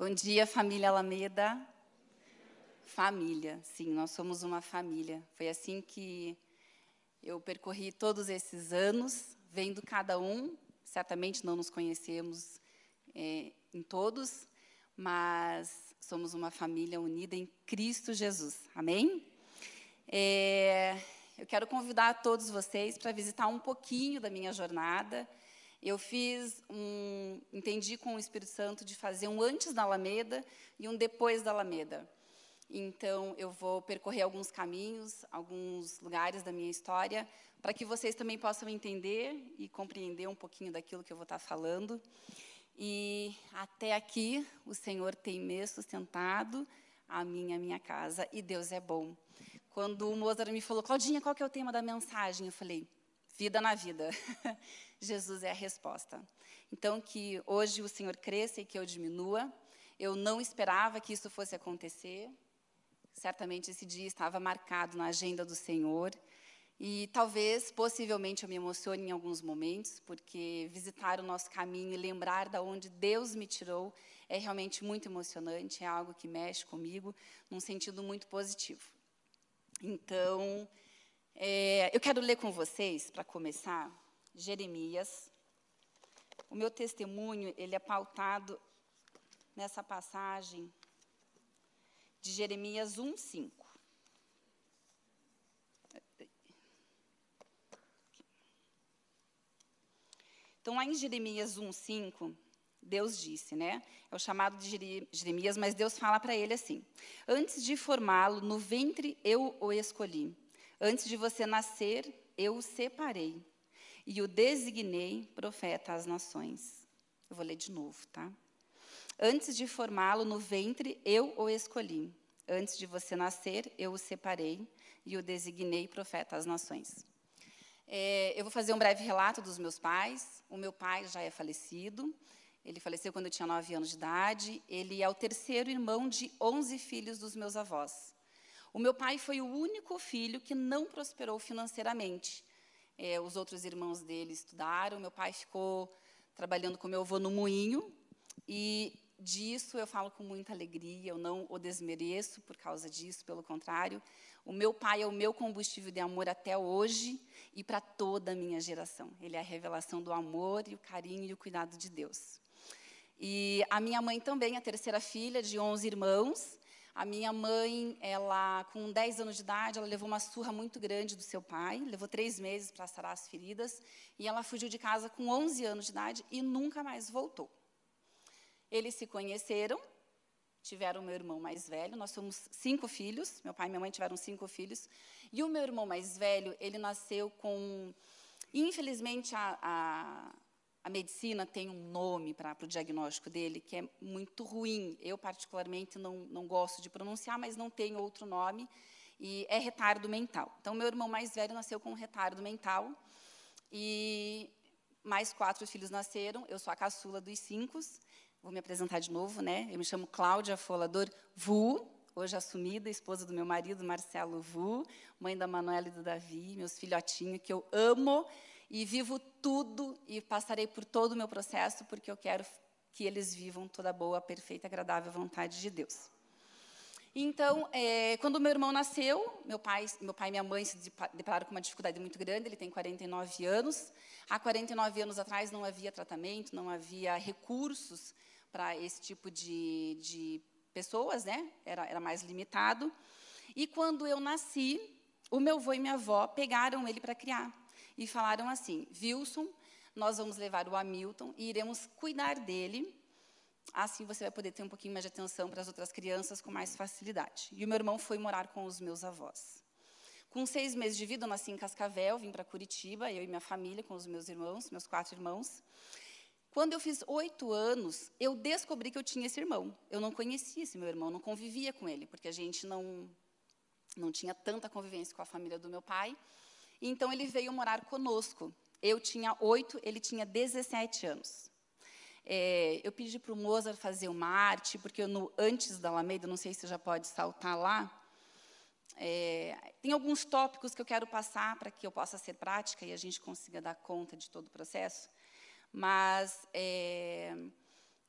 Bom dia, família Alameda. Família, sim, nós somos uma família. Foi assim que eu percorri todos esses anos, vendo cada um. Certamente não nos conhecemos é, em todos, mas somos uma família unida em Cristo Jesus. Amém? É, eu quero convidar todos vocês para visitar um pouquinho da minha jornada. Eu fiz um, entendi com o Espírito Santo de fazer um antes da Alameda e um depois da Alameda. Então, eu vou percorrer alguns caminhos, alguns lugares da minha história, para que vocês também possam entender e compreender um pouquinho daquilo que eu vou estar falando. E até aqui, o Senhor tem me sustentado, a minha, a minha casa, e Deus é bom. Quando o Mozart me falou, Claudinha, qual que é o tema da mensagem? Eu falei, vida na vida. Jesus é a resposta. Então, que hoje o Senhor cresça e que eu diminua. Eu não esperava que isso fosse acontecer. Certamente esse dia estava marcado na agenda do Senhor. E talvez, possivelmente, eu me emocione em alguns momentos, porque visitar o nosso caminho e lembrar de onde Deus me tirou é realmente muito emocionante, é algo que mexe comigo, num sentido muito positivo. Então, é, eu quero ler com vocês, para começar, Jeremias. O meu testemunho ele é pautado nessa passagem de Jeremias 1:5. Então, lá em Jeremias 1:5, Deus disse, né? É o chamado de Jeremias, mas Deus fala para ele assim: Antes de formá-lo no ventre eu o escolhi. Antes de você nascer, eu o separei e o designei profeta às nações. Eu vou ler de novo, tá? Antes de formá-lo no ventre, eu o escolhi. Antes de você nascer, eu o separei e o designei profeta às nações. É, eu vou fazer um breve relato dos meus pais. O meu pai já é falecido. Ele faleceu quando eu tinha nove anos de idade. Ele é o terceiro irmão de onze filhos dos meus avós. O meu pai foi o único filho que não prosperou financeiramente. É, os outros irmãos dele estudaram. Meu pai ficou trabalhando com meu avô no moinho. E disso eu falo com muita alegria. Eu não o desmereço por causa disso, pelo contrário. O meu pai é o meu combustível de amor até hoje e para toda a minha geração. Ele é a revelação do amor e o carinho e o cuidado de Deus. E a minha mãe também, a terceira filha de 11 irmãos. A minha mãe, ela, com 10 anos de idade, ela levou uma surra muito grande do seu pai, levou três meses para sarar as feridas, e ela fugiu de casa com 11 anos de idade e nunca mais voltou. Eles se conheceram, tiveram meu irmão mais velho, nós somos cinco filhos, meu pai e minha mãe tiveram cinco filhos, e o meu irmão mais velho, ele nasceu com, infelizmente, a, a a medicina tem um nome para o diagnóstico dele que é muito ruim. Eu, particularmente, não, não gosto de pronunciar, mas não tem outro nome, e é retardo mental. Então, meu irmão mais velho nasceu com retardo mental, e mais quatro filhos nasceram. Eu sou a caçula dos cinco. Vou me apresentar de novo, né? Eu me chamo Cláudia Folador Vu, hoje assumida, esposa do meu marido, Marcelo Vu, mãe da Manuela e do Davi, meus filhotinhos, que eu amo e vivo tudo e passarei por todo o meu processo porque eu quero que eles vivam toda a boa, perfeita, agradável vontade de Deus. Então, é, quando meu irmão nasceu, meu pai, meu pai e minha mãe se depararam com uma dificuldade muito grande. Ele tem 49 anos. Há 49 anos atrás não havia tratamento, não havia recursos para esse tipo de, de pessoas, né? Era, era mais limitado. E quando eu nasci, o meu avô e minha avó pegaram ele para criar e falaram assim: Wilson, nós vamos levar o Hamilton e iremos cuidar dele. Assim você vai poder ter um pouquinho mais de atenção para as outras crianças com mais facilidade. E o meu irmão foi morar com os meus avós. Com seis meses de vida, eu nasci em Cascavel, vim para Curitiba, eu e minha família, com os meus irmãos, meus quatro irmãos. Quando eu fiz oito anos, eu descobri que eu tinha esse irmão. Eu não conhecia esse meu irmão, não convivia com ele, porque a gente não, não tinha tanta convivência com a família do meu pai. Então ele veio morar conosco. Eu tinha oito, ele tinha 17 anos. É, eu pedi para o Mozart fazer uma arte, porque no, antes da Alameda, não sei se já pode saltar lá, é, tem alguns tópicos que eu quero passar para que eu possa ser prática e a gente consiga dar conta de todo o processo. Mas, é,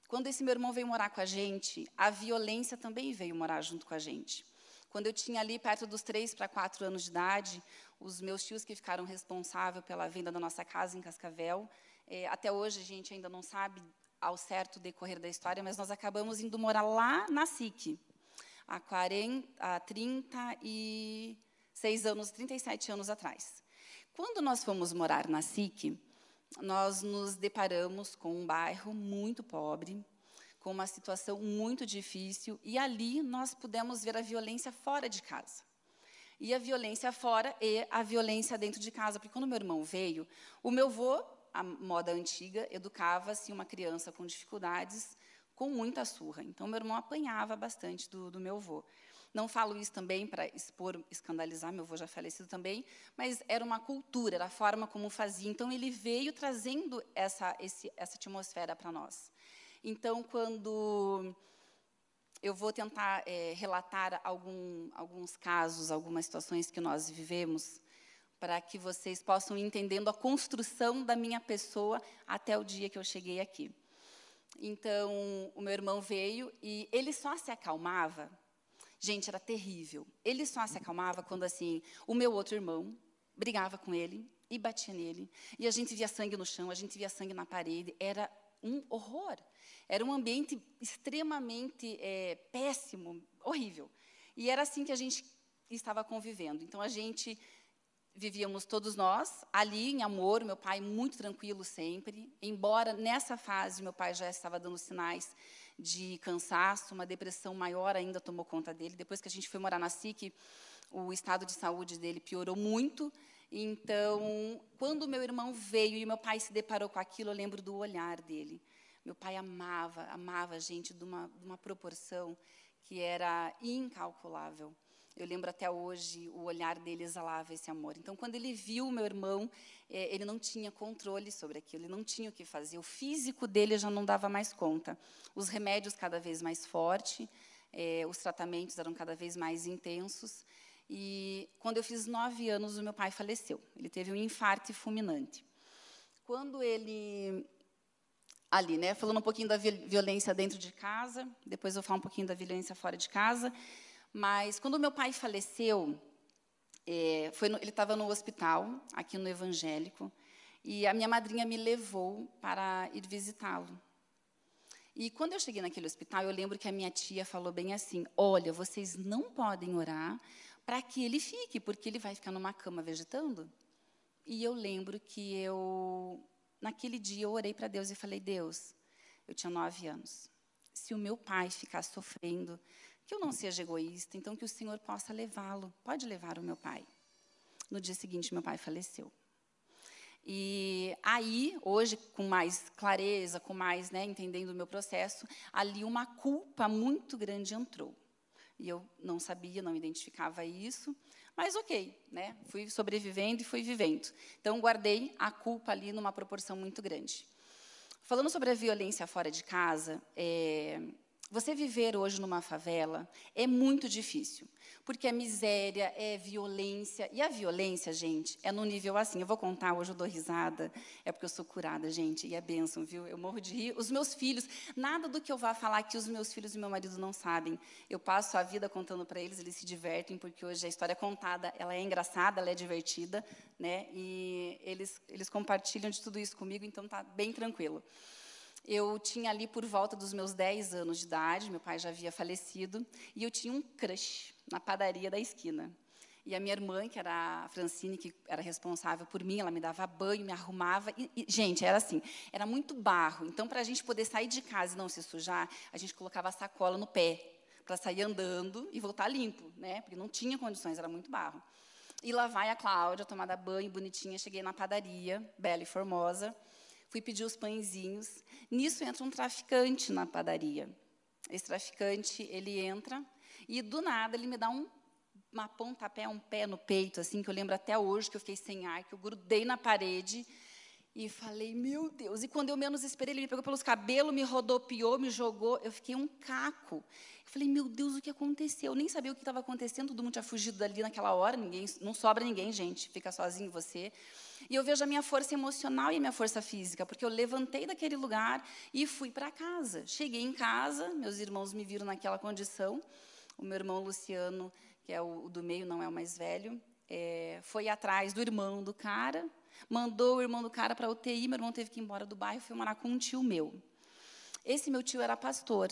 Quando esse meu irmão veio morar com a gente, a violência também veio morar junto com a gente. Quando eu tinha ali perto dos três para quatro anos de idade, os meus tios que ficaram responsáveis pela venda da nossa casa em Cascavel, é, até hoje a gente ainda não sabe ao certo decorrer da história, mas nós acabamos indo morar lá na SIC, há, 40, há 36 anos, 37 anos atrás. Quando nós fomos morar na SIC, nós nos deparamos com um bairro muito pobre, com uma situação muito difícil, e ali nós pudemos ver a violência fora de casa. E a violência fora e a violência dentro de casa. Porque quando meu irmão veio, o meu avô, a moda antiga, educava-se uma criança com dificuldades com muita surra. Então, meu irmão apanhava bastante do, do meu avô. Não falo isso também para expor, escandalizar, meu avô já falecido também, mas era uma cultura, era a forma como fazia. Então, ele veio trazendo essa, esse, essa atmosfera para nós. Então, quando eu vou tentar é, relatar algum, alguns casos, algumas situações que nós vivemos, para que vocês possam ir entendendo a construção da minha pessoa até o dia que eu cheguei aqui. Então, o meu irmão veio e ele só se acalmava Gente, era terrível. Ele só se acalmava quando, assim, o meu outro irmão brigava com ele e batia nele. E a gente via sangue no chão, a gente via sangue na parede. Era um horror. Era um ambiente extremamente é, péssimo, horrível. E era assim que a gente estava convivendo. Então, a gente vivíamos todos nós ali em amor, meu pai muito tranquilo sempre, embora nessa fase meu pai já estava dando sinais de cansaço, uma depressão maior ainda tomou conta dele. Depois que a gente foi morar na SIC, o estado de saúde dele piorou muito. Então, quando meu irmão veio e meu pai se deparou com aquilo, eu lembro do olhar dele. Meu pai amava, amava a gente de uma, de uma proporção que era incalculável. Eu lembro até hoje o olhar dele exalava esse amor. Então, quando ele viu meu irmão, é, ele não tinha controle sobre aquilo, ele não tinha o que fazer. O físico dele já não dava mais conta. Os remédios cada vez mais fortes, é, os tratamentos eram cada vez mais intensos. E quando eu fiz nove anos, o meu pai faleceu. Ele teve um infarto fulminante. Quando ele ali, né, falando um pouquinho da violência dentro de casa, depois eu falo um pouquinho da violência fora de casa. Mas quando meu pai faleceu, é, no, ele estava no hospital, aqui no evangélico, e a minha madrinha me levou para ir visitá-lo. E quando eu cheguei naquele hospital, eu lembro que a minha tia falou bem assim: Olha, vocês não podem orar para que ele fique, porque ele vai ficar numa cama vegetando. E eu lembro que eu, naquele dia, eu orei para Deus e falei: Deus, eu tinha nove anos. Se o meu pai ficar sofrendo, que eu não seja egoísta, então que o Senhor possa levá-lo. Pode levar o meu pai. No dia seguinte, meu pai faleceu. E aí, hoje, com mais clareza, com mais, né, entendendo o meu processo, ali uma culpa muito grande entrou. E eu não sabia, não identificava isso, mas ok, né, fui sobrevivendo e fui vivendo. Então, guardei a culpa ali numa proporção muito grande. Falando sobre a violência fora de casa, é, você viver hoje numa favela é muito difícil, porque é miséria, é violência. E a violência, gente, é no nível assim. Eu vou contar, hoje eu dou risada, é porque eu sou curada, gente, e é bênção, viu? Eu morro de rir. Os meus filhos, nada do que eu vá falar que os meus filhos e meu marido não sabem. Eu passo a vida contando para eles, eles se divertem, porque hoje a história contada, ela é engraçada, ela é divertida, né? E eles, eles compartilham de tudo isso comigo, então tá bem tranquilo. Eu tinha ali por volta dos meus 10 anos de idade, meu pai já havia falecido, e eu tinha um crush na padaria da esquina. E a minha irmã, que era a Francine, que era responsável por mim, ela me dava banho, me arrumava. E, e gente, era assim, era muito barro. Então, para a gente poder sair de casa e não se sujar, a gente colocava a sacola no pé, para sair andando e voltar limpo, né? Porque não tinha condições, era muito barro. E lá vai a Cláudia, tomada banho, bonitinha. Cheguei na padaria, bela e formosa fui pedir os pãezinhos. Nisso entra um traficante na padaria. Esse traficante, ele entra e do nada ele me dá um uma pontapé, um pé no peito, assim, que eu lembro até hoje que eu fiquei sem ar, que eu grudei na parede E falei, meu Deus. E quando eu menos esperei, ele me pegou pelos cabelos, me rodopiou, me jogou. Eu fiquei um caco. Eu falei, meu Deus, o que aconteceu? Eu nem sabia o que estava acontecendo, todo mundo tinha fugido dali naquela hora, ninguém, não sobra ninguém, gente, fica sozinho você. E eu vejo a minha força emocional e a minha força física, porque eu levantei daquele lugar e fui para casa. Cheguei em casa, meus irmãos me viram naquela condição. O meu irmão Luciano, que é o, do meio, não é o mais velho, é, foi atrás do irmão do cara, mandou o irmão do cara para UTI, meu irmão teve que ir embora do bairro, foi morar com um tio meu. Esse meu tio era pastor,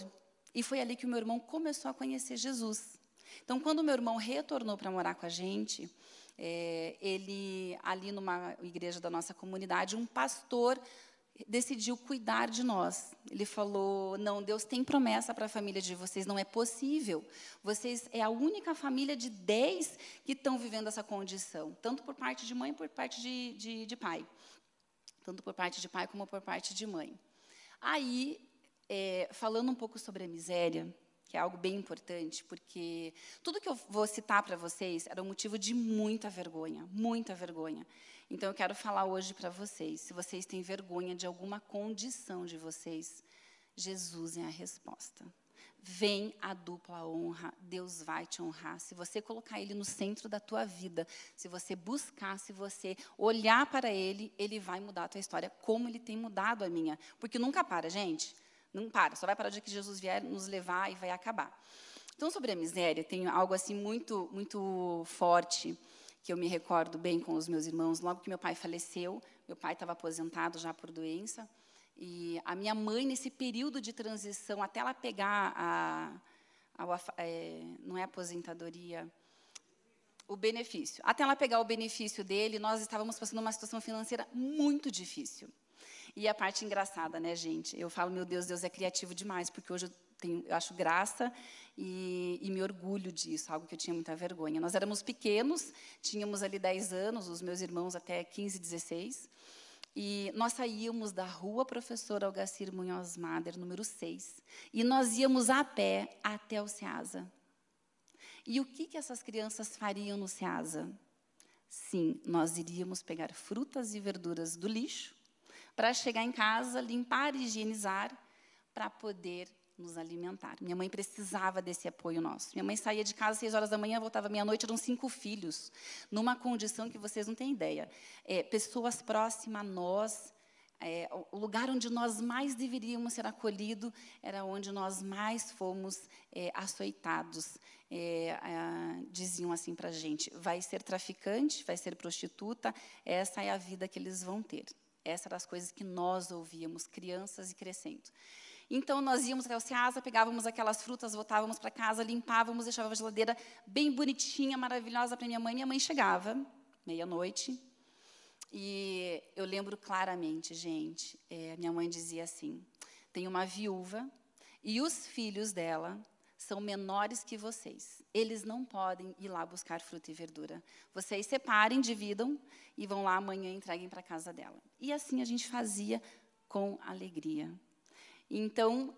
e foi ali que o meu irmão começou a conhecer Jesus. Então, quando meu irmão retornou para morar com a gente, é, ele, ali numa igreja da nossa comunidade, um pastor decidiu cuidar de nós. Ele falou: Não, Deus tem promessa para a família de vocês, não é possível. Vocês é a única família de dez que estão vivendo essa condição, tanto por parte de mãe, por parte de, de, de pai. Tanto por parte de pai como por parte de mãe. Aí, é, falando um pouco sobre a miséria, que é algo bem importante, porque tudo que eu vou citar para vocês era um motivo de muita vergonha, muita vergonha. Então, eu quero falar hoje para vocês, se vocês têm vergonha de alguma condição de vocês, Jesus é a resposta. Vem a dupla honra, Deus vai te honrar. Se você colocar Ele no centro da tua vida, se você buscar, se você olhar para Ele, Ele vai mudar a tua história, como Ele tem mudado a minha. Porque nunca para, gente. Não para, só vai parar de que Jesus vier nos levar e vai acabar. Então, sobre a miséria, tem algo assim muito, muito forte que eu me recordo bem com os meus irmãos. Logo que meu pai faleceu, meu pai estava aposentado já por doença, e a minha mãe, nesse período de transição, até ela pegar a, a, é, não é aposentadoria, o benefício. Até ela pegar o benefício dele, nós estávamos passando uma situação financeira muito difícil. E a parte engraçada, né, gente? Eu falo, meu Deus, Deus é criativo demais, porque hoje tenho, eu acho graça e, e, me orgulho disso, algo que eu tinha muita vergonha. Nós éramos pequenos, tínhamos ali 10 anos, os meus irmãos até 15, 16, e nós saíamos da rua Professor Algacir Munhoz Mader, número 6, e nós íamos a pé até o Ceasa. E o que, que essas crianças fariam no Ceasa? Sim, nós iríamos pegar frutas e verduras do lixo, para chegar em casa, limpar e higienizar, para poder nos alimentar. Minha mãe precisava desse apoio nosso. Minha mãe saía de casa às seis horas da manhã, voltava meia-noite, eram cinco filhos, numa condição que vocês não têm ideia. É, pessoas próximas a nós, é, o lugar onde nós mais deveríamos ser acolhidos era onde nós mais fomos é, açoitados. É, é, diziam assim para a gente: vai ser traficante, vai ser prostituta, essa é a vida que eles vão ter. Essas eram as coisas que nós ouvíamos, crianças e crescendo. Então, nós íamos até o Ceasa, pegávamos aquelas frutas, voltávamos para casa, limpávamos, deixávamos a geladeira bem bonitinha, maravilhosa para minha mãe. Minha mãe chegava, meia-noite, e eu lembro claramente, gente, é, minha mãe dizia assim, tem uma viúva e os filhos dela são menores que vocês. Eles não podem ir lá buscar fruta e verdura. Vocês separem, dividam e vão lá amanhã e entreguem para casa dela. E assim a gente fazia com alegria. Então,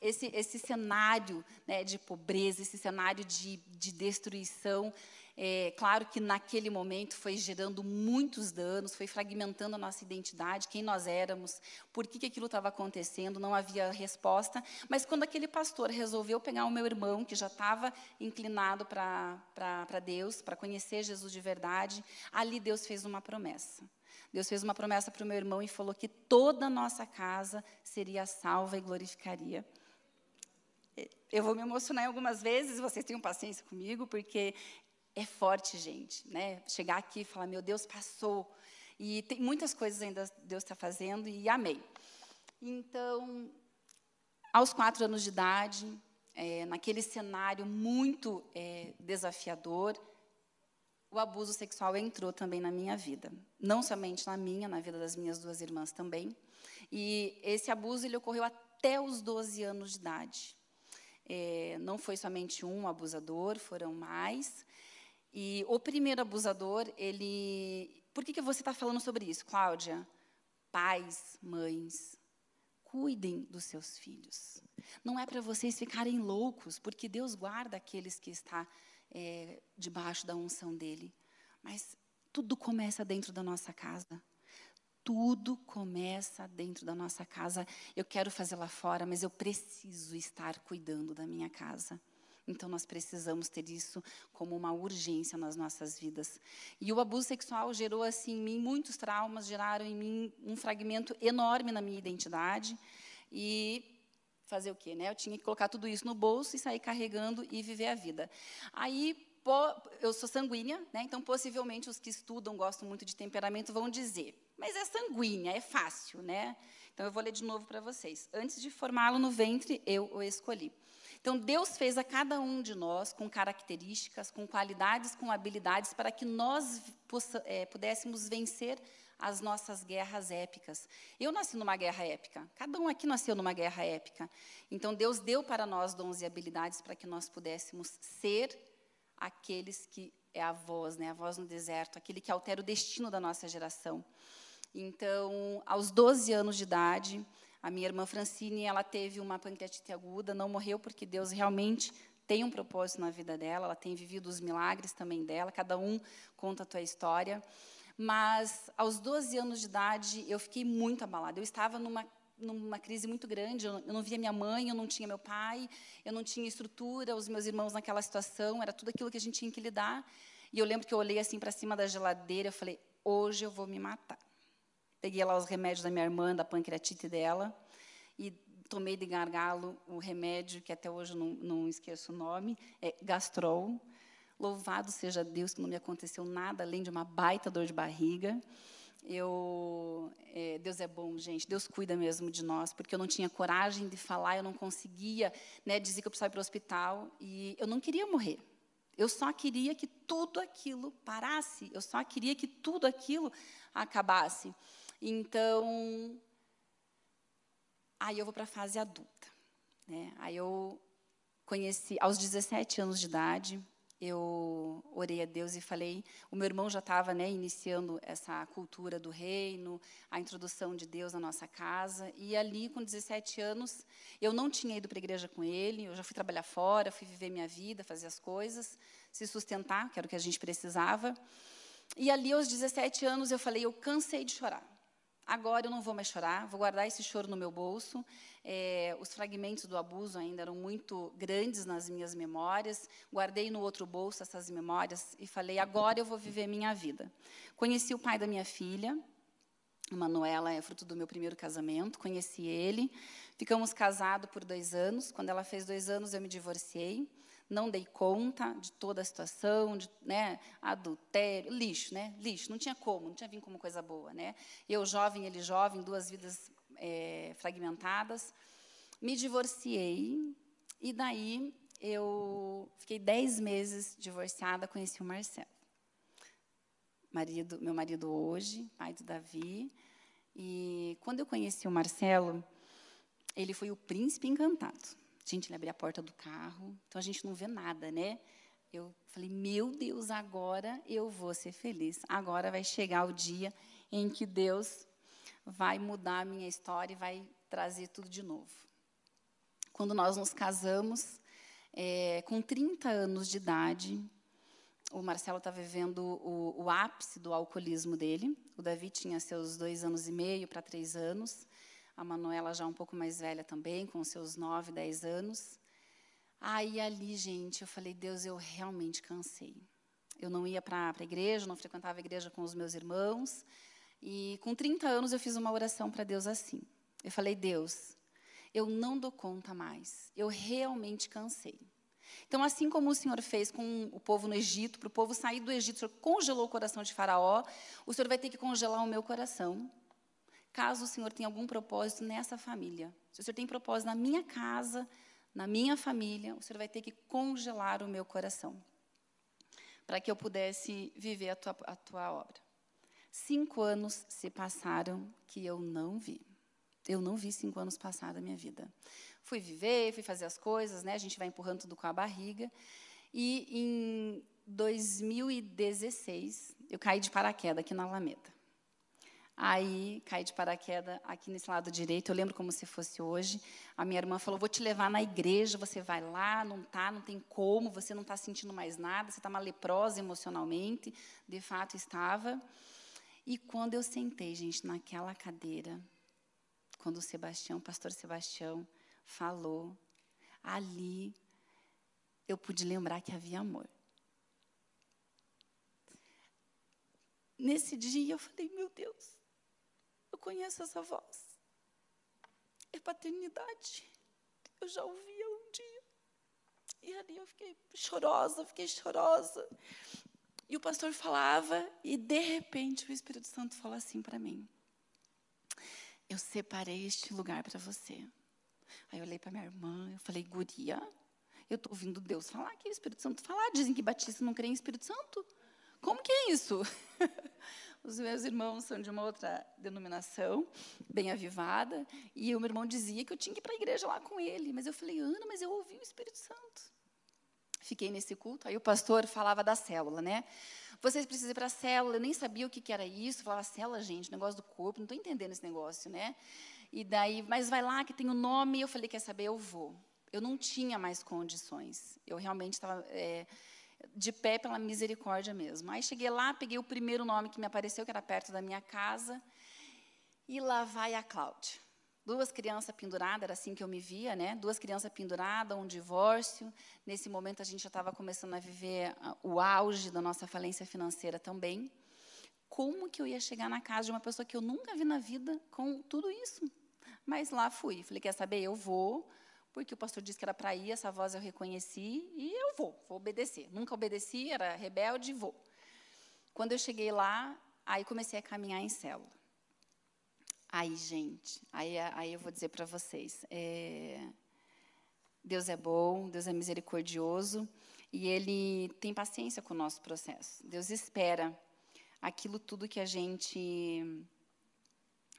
esse, esse cenário né, de pobreza, esse cenário de, de destruição, é, claro que naquele momento foi gerando muitos danos, foi fragmentando a nossa identidade, quem nós éramos, por que, que aquilo estava acontecendo, não havia resposta. Mas quando aquele pastor resolveu pegar o meu irmão, que já estava inclinado para Deus, para conhecer Jesus de verdade, ali Deus fez uma promessa. Deus fez uma promessa para o meu irmão e falou que toda a nossa casa seria salva e glorificaria. Eu vou me emocionar algumas vezes, vocês tenham paciência comigo, porque é forte, gente, né? Chegar aqui e falar, meu Deus, passou. E tem muitas coisas ainda Deus está fazendo e amei. Então, aos quatro anos de idade, é, naquele cenário muito é, desafiador, o abuso sexual entrou também na minha vida. Não somente na minha, na vida das minhas duas irmãs também. E esse abuso ele ocorreu até os 12 anos de idade. É, não foi somente um abusador, foram mais. E o primeiro abusador, ele. Por que, que você está falando sobre isso, Cláudia? Pais, mães, cuidem dos seus filhos. Não é para vocês ficarem loucos, porque Deus guarda aqueles que está é, debaixo da unção dele. Mas tudo começa dentro da nossa casa. tudo começa dentro da nossa casa. Eu quero fazer lá fora, mas eu preciso estar cuidando da minha casa. Então, nós precisamos ter isso como uma urgência nas nossas vidas. E o abuso sexual gerou, assim, em mim muitos traumas, geraram em mim um fragmento enorme na minha identidade. E fazer o quê? Né? Eu tinha que colocar tudo isso no bolso e sair carregando e viver a vida. Aí, eu sou sanguínea, né? então, possivelmente, os que estudam, gostam muito de temperamento, vão dizer, mas é sanguínea, é fácil, né? Então, eu vou ler de novo para vocês. Antes de formá-lo no ventre, eu o escolhi. Então, Deus fez a cada um de nós com características, com qualidades, com habilidades, para que nós é, pudéssemos vencer as nossas guerras épicas. Eu nasci numa guerra épica, cada um aqui nasceu numa guerra épica. Então, Deus deu para nós dons e habilidades para que nós pudéssemos ser aqueles que é a voz, né, a voz no deserto, aquele que altera o destino da nossa geração. Então, aos 12 anos de idade, a minha irmã Francine, ela teve uma pancreatite aguda, não morreu porque Deus realmente tem um propósito na vida dela, ela tem vivido os milagres também dela, cada um conta a tua história. Mas aos 12 anos de idade, eu fiquei muito abalada. Eu estava numa numa crise muito grande. Eu não via minha mãe, eu não tinha meu pai, eu não tinha estrutura, os meus irmãos naquela situação, era tudo aquilo que a gente tinha que lidar. E eu lembro que eu olhei assim para cima da geladeira, eu falei: "Hoje eu vou me matar". Peguei lá os remédios da minha irmã, da pancreatite dela, e tomei de gargalo o remédio, que até hoje não, não esqueço o nome, é Gastrol. Louvado seja Deus que não me aconteceu nada além de uma baita dor de barriga. Eu, é, Deus é bom, gente. Deus cuida mesmo de nós, porque eu não tinha coragem de falar, eu não conseguia né, dizer que eu precisava ir para o hospital e eu não queria morrer. Eu só queria que tudo aquilo parasse. Eu só queria que tudo aquilo acabasse. Então, aí eu vou para a fase adulta. Né? Aí eu conheci, aos 17 anos de idade, eu orei a Deus e falei, o meu irmão já estava né, iniciando essa cultura do reino, a introdução de Deus na nossa casa, e ali, com 17 anos, eu não tinha ido para a igreja com ele, eu já fui trabalhar fora, fui viver minha vida, fazer as coisas, se sustentar, que era o que a gente precisava, e ali, aos 17 anos, eu falei, eu cansei de chorar, Agora eu não vou mais chorar, vou guardar esse choro no meu bolso. É, os fragmentos do abuso ainda eram muito grandes nas minhas memórias. Guardei no outro bolso essas memórias e falei: agora eu vou viver minha vida. Conheci o pai da minha filha, a Manuela é fruto do meu primeiro casamento. Conheci ele, ficamos casados por dois anos. Quando ela fez dois anos, eu me divorciei não dei conta de toda a situação, de né, adultério, lixo, né? Lixo, não tinha como, não tinha vindo como coisa boa, né? Eu jovem, ele jovem, duas vidas é, fragmentadas. Me divorciei e daí eu fiquei dez meses divorciada, conheci o Marcelo. Marido, meu marido hoje, pai do Davi. E quando eu conheci o Marcelo, ele foi o príncipe encantado. Gente, ele abria a porta do carro, então a gente não vê nada, né? Eu falei, meu Deus, agora eu vou ser feliz. Agora vai chegar o dia em que Deus vai mudar a minha história e vai trazer tudo de novo. Quando nós nos casamos, é, com 30 anos de idade, o Marcelo estava vivendo o, o, ápice do alcoolismo dele. O Davi tinha seus dois anos e meio para três anos a Manuela já um pouco mais velha também, com seus 9, 10 anos. Aí ali, gente, eu falei, Deus, eu realmente cansei. Eu não ia para a igreja, não frequentava a igreja com os meus irmãos. E com 30 anos eu fiz uma oração para Deus assim. Eu falei, Deus, eu não dou conta mais. Eu realmente cansei. Então, assim como o Senhor fez com o povo no Egito, para o povo sair do Egito, o Senhor congelou o coração de Faraó, o Senhor vai ter que congelar o meu coração caso o Senhor tenha algum propósito nessa família. Se o Senhor tem propósito na minha casa, na minha família, o Senhor vai ter que congelar o meu coração para que eu pudesse viver a tua, a tua obra. Cinco anos se passaram que eu não vi. Eu não vi cinco anos passar da minha vida. Fui viver, fui fazer as coisas, né? A gente vai empurrando tudo com a barriga. E em 2016, eu caí de paraquedas aqui na Alameda. Aí caí de paraquedas aqui nesse lado direito. Eu lembro como se fosse hoje. A minha irmã falou: "Vou te levar na igreja. Você vai lá, não tá, não tem como. Você não está sentindo mais nada. Você está uma leprosa emocionalmente. De fato estava. E quando eu sentei, gente, naquela cadeira, quando o Sebastião, o pastor Sebastião, falou, ali eu pude lembrar que havia amor. Nesse dia eu falei, meu Deus, eu conheço essa voz. É paternidade. Eu já ouvia um dia. E ali eu fiquei chorosa, fiquei chorosa. E o pastor falava, e de repente o Espírito Santo falou assim para mim: Eu separei este lugar para você. Aí eu olhei para minha irmã, eu falei: Guria, eu estou ouvindo Deus falar aqui, o Espírito Santo falar. Dizem que batista não crê em Espírito Santo. Como que é isso? Os meus irmãos são de uma outra denominação, bem avivada, e o meu irmão dizia que eu tinha que ir para a igreja lá com ele. Mas eu falei, Ana, mas eu ouvi o Espírito Santo. Fiquei nesse culto, aí o pastor falava da célula, né? Vocês precisam ir para a célula, eu nem sabia o que, que era isso. Falava, célula, gente, negócio do corpo, não estou entendendo esse negócio, né? E daí, mas vai lá que tem o um nome. Eu falei, quer saber, eu vou. Eu não tinha mais condições. Eu realmente estava é, de pé pela misericórdia mesmo. Aí cheguei lá, peguei o primeiro nome que me apareceu, que era perto da minha casa, e lá vai a Cláudia duas crianças penduradas, era assim que eu me via, né? Duas crianças penduradas, um divórcio. Nesse momento a gente já estava começando a viver ah, o auge da nossa falência financeira também. Como que eu ia chegar na casa de uma pessoa que eu nunca vi na vida com tudo isso? Mas lá fui. Falei, quer saber? Eu vou, porque o pastor disse que era para ir, essa voz eu reconheci e eu vou, vou obedecer. Nunca obedeci, era rebelde, vou. Quando eu cheguei lá, aí comecei a caminhar em célula. Aí, gente, aí, aí eu vou dizer para vocês: é, Deus é bom, Deus é misericordioso e Ele tem paciência com o nosso processo. Deus espera aquilo tudo que a gente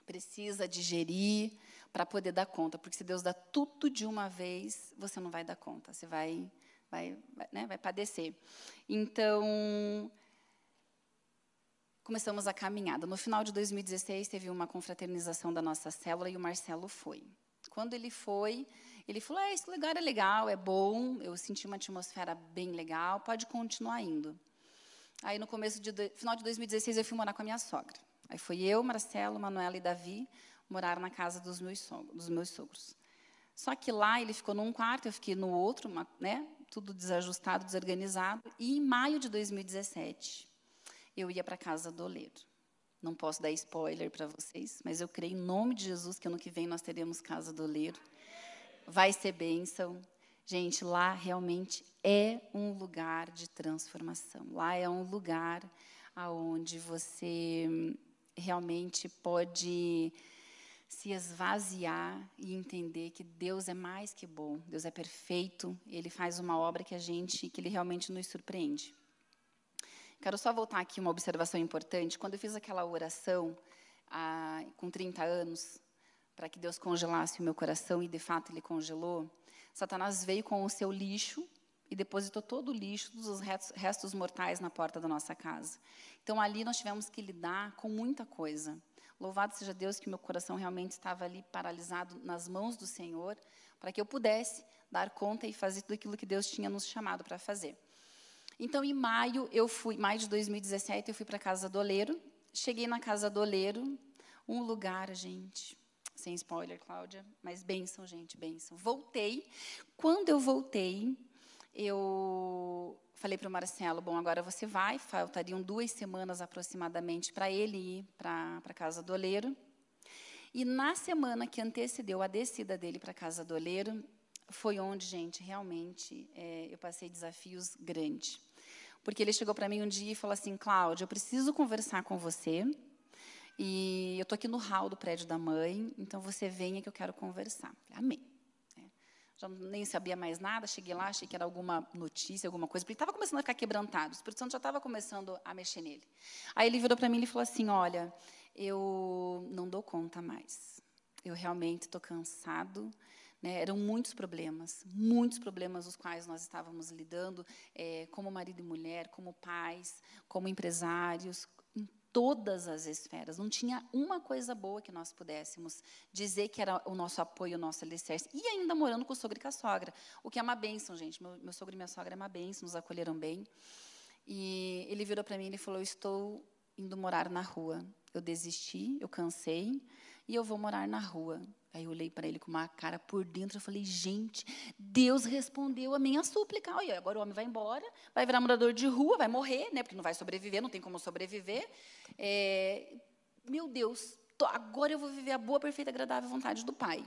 precisa digerir para poder dar conta, porque se Deus dá tudo de uma vez, você não vai dar conta, você vai, vai, vai, né, vai padecer. Então, começamos a caminhada. No final de 2016, teve uma confraternização da nossa célula e o Marcelo foi. Quando ele foi, ele falou: é, esse lugar é legal, é bom, eu senti uma atmosfera bem legal, pode continuar indo. Aí, no começo de, final de 2016, eu fui morar com a minha sogra. Aí foi eu, Marcelo, Manuela e Davi morar na casa dos meus sogros. Dos meus sogros. Só que lá ele ficou num quarto, eu fiquei no outro, uma, né, tudo desajustado, desorganizado. E em maio de 2017, eu ia para a casa do oleiro. Não posso dar spoiler para vocês, mas eu creio em nome de Jesus que ano que vem nós teremos casa do oleiro. Vai ser bênção. Gente, lá realmente é um lugar de transformação. Lá é um lugar aonde você realmente pode se esvaziar e entender que Deus é mais que bom, Deus é perfeito, ele faz uma obra que a gente, que ele realmente nos surpreende. Quero só voltar aqui uma observação importante. Quando eu fiz aquela oração ah, com 30 anos, para que Deus congelasse o meu coração, e de fato ele congelou, Satanás veio com o seu lixo e depositou todo o lixo, todos os restos, restos mortais na porta da nossa casa. Então ali nós tivemos que lidar com muita coisa. Louvado seja Deus que meu coração realmente estava ali paralisado nas mãos do Senhor, para que eu pudesse dar conta e fazer tudo aquilo que Deus tinha nos chamado para fazer. Então, em maio, eu fui, maio de 2017, eu fui para a Casa do Oleiro. Cheguei na Casa do Oleiro, um lugar, gente, sem spoiler, Cláudia, mas benção, gente, benção. Voltei. Quando eu voltei, eu falei para o Marcelo, bom, agora você vai, faltariam duas semanas aproximadamente para ele ir para a Casa do Oleiro. E na semana que antecedeu a descida dele para a Casa do Oleiro, foi onde, gente, realmente é, eu passei desafios grandes. Porque ele chegou para mim um dia e falou assim: Cláudia, eu preciso conversar com você. E eu estou aqui no hall do prédio da mãe, então você venha que eu quero conversar. Amém. Já nem sabia mais nada, cheguei lá, achei que era alguma notícia, alguma coisa, porque ele estava começando a ficar quebrantado, o Espírito Santo já estava começando a mexer nele. Aí ele virou para mim e falou assim: Olha, eu não dou conta mais. Eu realmente estou cansado né? Eram muitos problemas, muitos problemas os quais nós estávamos lidando, é, como marido e mulher, como pais, como empresários, em todas as esferas. Não tinha uma coisa boa que nós pudéssemos dizer que era o nosso apoio, o nosso alicerce. E ainda morando com o sogro e com a sogra, o que é uma bênção, gente. Meu, meu sogro e minha sogra é uma bênção, nos acolheram bem. E ele virou para mim e falou: estou indo morar na rua. Eu desisti, eu cansei e eu vou morar na rua. Aí eu olhei para ele com uma cara por dentro, eu falei, gente, Deus respondeu a minha súplica. Olha, agora o homem vai embora, vai virar morador de rua, vai morrer, né? Porque não vai sobreviver, não tem como sobreviver. É, meu Deus, tô, agora eu vou viver a boa, perfeita, agradável vontade do Pai.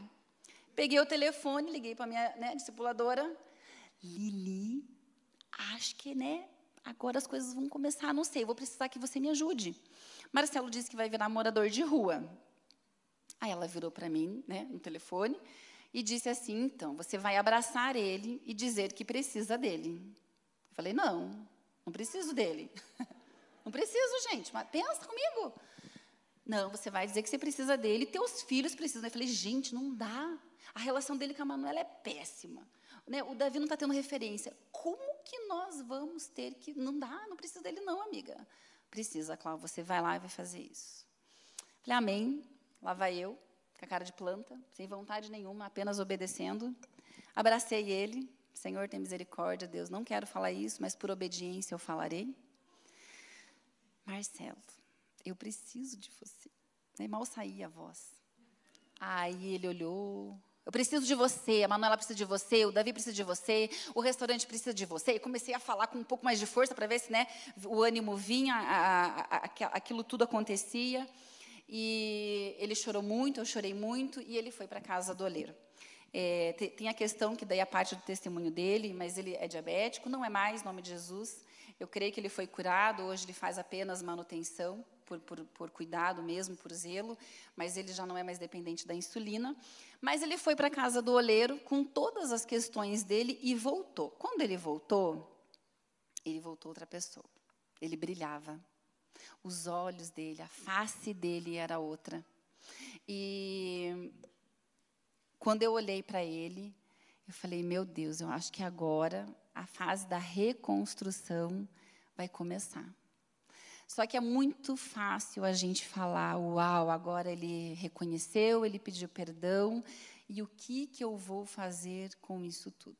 Peguei o telefone, liguei para a minha né, discipuladora. Lili, acho que, né? Agora as coisas vão começar, não sei, vou precisar que você me ajude. Marcelo disse que vai virar morador de rua. Aí ela virou para mim, né, no telefone, e disse assim: então, você vai abraçar ele e dizer que precisa dele. Eu falei: não, não preciso dele. não preciso, gente, mas pensa comigo. Não, você vai dizer que você precisa dele, teus filhos precisam. Eu falei: gente, não dá. A relação dele com a Manuela é péssima. Né? O Davi não está tendo referência. Como que nós vamos ter que. Não dá, não precisa dele, não, amiga. Precisa, Cláudia, você vai lá e vai fazer isso. Falei, amém. Lá vai eu, com a cara de planta, sem vontade nenhuma, apenas obedecendo. Abracei ele. Senhor, tem misericórdia, Deus. Não quero falar isso, mas por obediência eu falarei. Marcelo, eu preciso de você. Nem mal saía a voz. Aí ele olhou. Eu preciso de você, a Manuela precisa de você, o Davi precisa de você, o restaurante precisa de você. E comecei a falar com um pouco mais de força para ver se né, o ânimo vinha, a, a, a, aquilo tudo acontecia. E ele chorou muito, eu chorei muito, e ele foi para a casa do oleiro. É, tem a questão que daí a parte do testemunho dele, mas ele é diabético, não é mais, em nome de Jesus. Eu creio que ele foi curado, hoje ele faz apenas manutenção, por, por, por cuidado mesmo, por zelo, mas ele já não é mais dependente da insulina. Mas ele foi para a casa do oleiro com todas as questões dele e voltou. Quando ele voltou, ele voltou outra pessoa. Ele brilhava os olhos dele, a face dele era outra. E quando eu olhei para ele, eu falei: Meu Deus, eu acho que agora a fase da reconstrução vai começar. Só que é muito fácil a gente falar: Uau, agora ele reconheceu, ele pediu perdão, e o que, que eu vou fazer com isso tudo?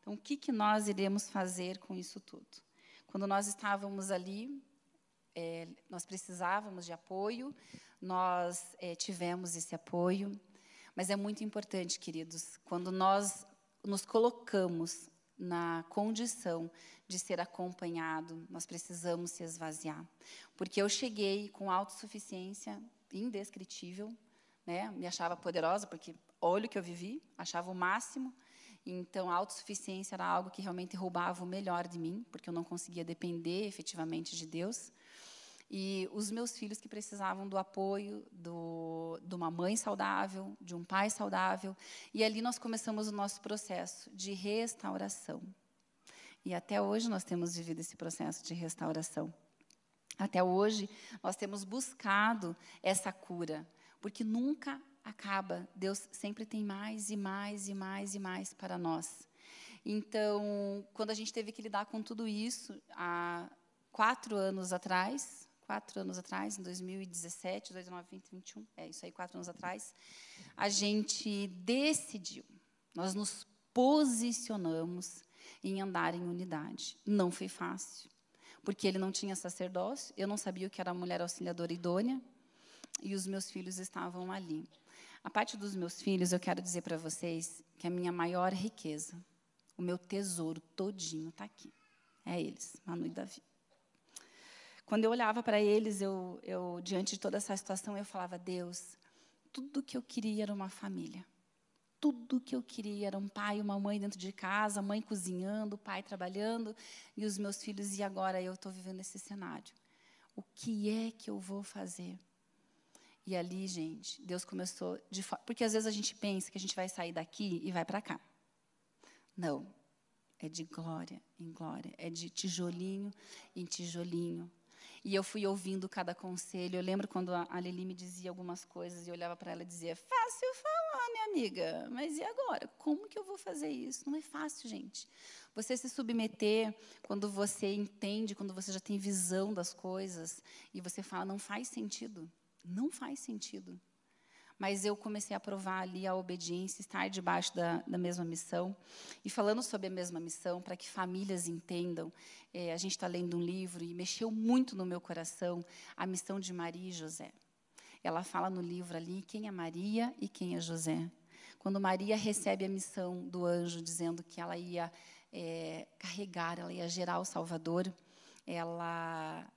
Então, o que, que nós iremos fazer com isso tudo? Quando nós estávamos ali, é, nós precisávamos de apoio, nós é, tivemos esse apoio, mas é muito importante, queridos, quando nós nos colocamos na condição de ser acompanhado, nós precisamos se esvaziar. Porque eu cheguei com autossuficiência indescritível, né? me achava poderosa, porque olha o que eu vivi, achava o máximo. Então, a autossuficiência era algo que realmente roubava o melhor de mim, porque eu não conseguia depender efetivamente de Deus. E os meus filhos que precisavam do apoio do, de uma mãe saudável, de um pai saudável. E ali nós começamos o nosso processo de restauração. E até hoje nós temos vivido esse processo de restauração. Até hoje nós temos buscado essa cura, porque nunca acaba. Deus sempre tem mais e mais e mais e mais para nós. Então, quando a gente teve que lidar com tudo isso, há quatro anos atrás, quatro anos atrás, em 2017, 2019, 2021, é isso aí, quatro anos atrás, a gente decidiu, nós nos posicionamos em andar em unidade. Não foi fácil, porque ele não tinha sacerdócio, eu não sabia o que era mulher auxiliadora idônea, e os meus filhos estavam ali. A parte dos meus filhos, eu quero dizer para vocês que a minha maior riqueza, o meu tesouro todinho está aqui. É eles, Manu e Davi. Quando eu olhava para eles, eu, eu, diante de toda essa situação, eu falava: Deus, tudo que eu queria era uma família. Tudo que eu queria era um pai e uma mãe dentro de casa, mãe cozinhando, pai trabalhando, e os meus filhos, e agora eu estou vivendo esse cenário. O que é que eu vou fazer? E ali, gente, Deus começou de porque às vezes a gente pensa que a gente vai sair daqui e vai para cá. Não. É de glória em glória, é de tijolinho em tijolinho, e eu fui ouvindo cada conselho. Eu lembro quando a Lili me dizia algumas coisas e eu olhava para ela e dizia: Fácil falar, minha amiga, mas e agora? Como que eu vou fazer isso? Não é fácil, gente. Você se submeter quando você entende, quando você já tem visão das coisas e você fala: Não faz sentido. Não faz sentido. mas eu comecei a provar ali a obediência, estar debaixo da, da mesma missão. E falando sobre a mesma missão, para que famílias entendam, é, a gente está lendo um livro e mexeu muito no meu coração a missão de Maria e José. Ela fala no livro ali quem é Maria e quem é José. Quando Maria recebe a missão do anjo dizendo que ela ia é, carregar, ela ia gerar o Salvador, ela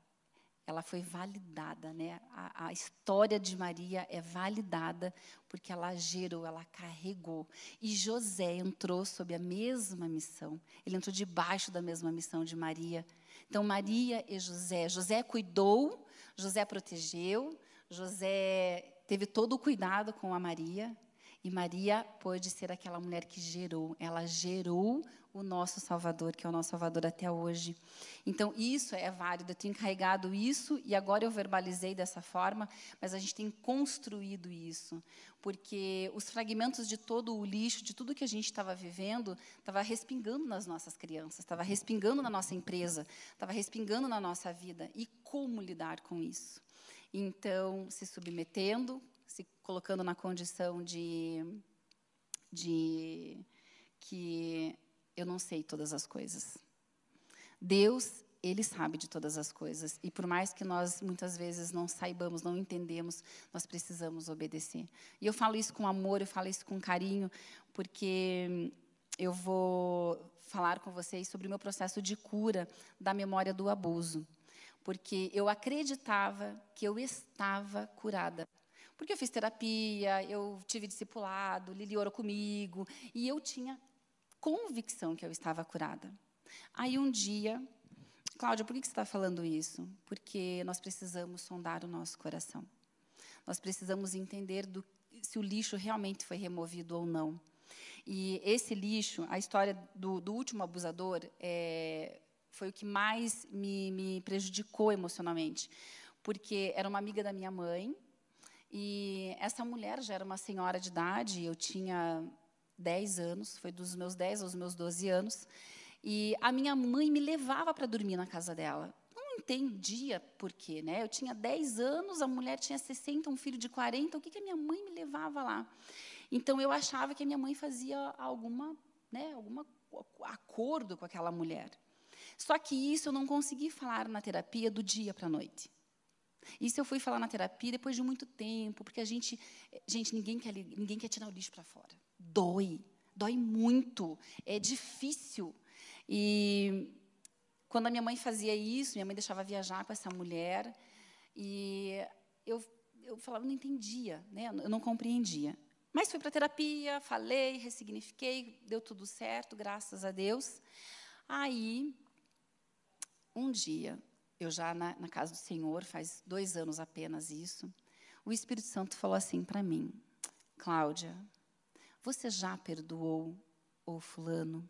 ela foi validada, né? A, a, história de Maria é validada porque ela gerou, ela carregou. E José entrou sob a mesma missão. Ele entrou debaixo da mesma missão de Maria. Então Maria e José, José cuidou, José protegeu, José teve todo o cuidado com a Maria. E Maria pôde ser aquela mulher que gerou. Ela gerou o nosso Salvador, que é o nosso Salvador até hoje. Então, isso é válido. Eu tenho encarregado isso e agora eu verbalizei dessa forma, mas a gente tem construído isso. Porque os fragmentos de todo o lixo, de tudo que a gente estava vivendo, estava respingando nas nossas crianças, estava respingando na nossa empresa, estava respingando na nossa vida. E como lidar com isso? Então, se submetendo, se colocando na condição de, de que eu não sei todas as coisas. Deus, Ele sabe de todas as coisas. E por mais que nós, muitas vezes, não saibamos, não entendemos, nós precisamos obedecer. E eu falo isso com amor, eu falo isso com carinho, porque eu vou falar com vocês sobre o meu processo de cura da memória do abuso. Porque eu acreditava que eu estava curada. Porque eu fiz terapia, eu tive discipulado, Lili orou comigo, e eu tinha convicção que eu estava curada. Aí um dia, Cláudia, por que você está falando isso? Porque nós precisamos sondar o nosso coração. Nós precisamos entender do, se o lixo realmente foi removido ou não. E esse lixo, a história do, do último abusador, é, foi o que mais me, me prejudicou emocionalmente. Porque era uma amiga da minha mãe, e essa mulher já era uma senhora de idade, eu tinha 10 anos, foi dos meus 10 aos meus 12 anos, e a minha mãe me levava para dormir na casa dela. Não entendia por quê, né? Eu tinha 10 anos, a mulher tinha 60, um filho de 40, o que, que a minha mãe me levava lá? Então, eu achava que a minha mãe fazia alguma, né, alguma acordo com aquela mulher. Só que isso eu não consegui falar na terapia do dia para a noite. Isso eu fui falar na terapia depois de muito tempo, porque a gente, gente, ninguém quer, ninguém quer tirar o lixo para fora dói, dói muito, é difícil. E quando a minha mãe fazia isso, minha mãe deixava viajar com essa mulher, e eu, eu falava, não entendia, né? eu não compreendia. Mas fui para terapia, falei, ressignifiquei, deu tudo certo, graças a Deus. Aí, um dia, eu já na, na casa do Senhor, faz dois anos apenas isso, o Espírito Santo falou assim para mim, Cláudia, você já perdoou o fulano?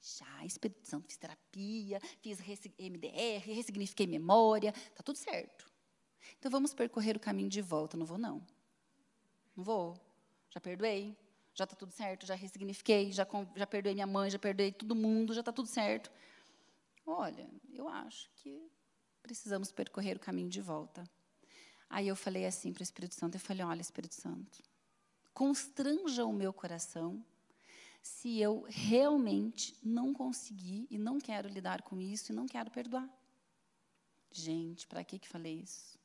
Já, Espírito Santo, fiz terapia, fiz MDR, ressignifiquei memória, está tudo certo. Então vamos percorrer o caminho de volta. Não vou, não. Não vou. Já perdoei, já está tudo certo, já ressignifiquei, já, já perdoei minha mãe, já perdoei todo mundo, já está tudo certo. Olha, eu acho que precisamos percorrer o caminho de volta. Aí eu falei assim para o Espírito Santo, eu falei, olha, Espírito Santo, constranja o meu coração se eu realmente não conseguir e não quero lidar com isso e não quero perdoar. Gente, para que que falei isso?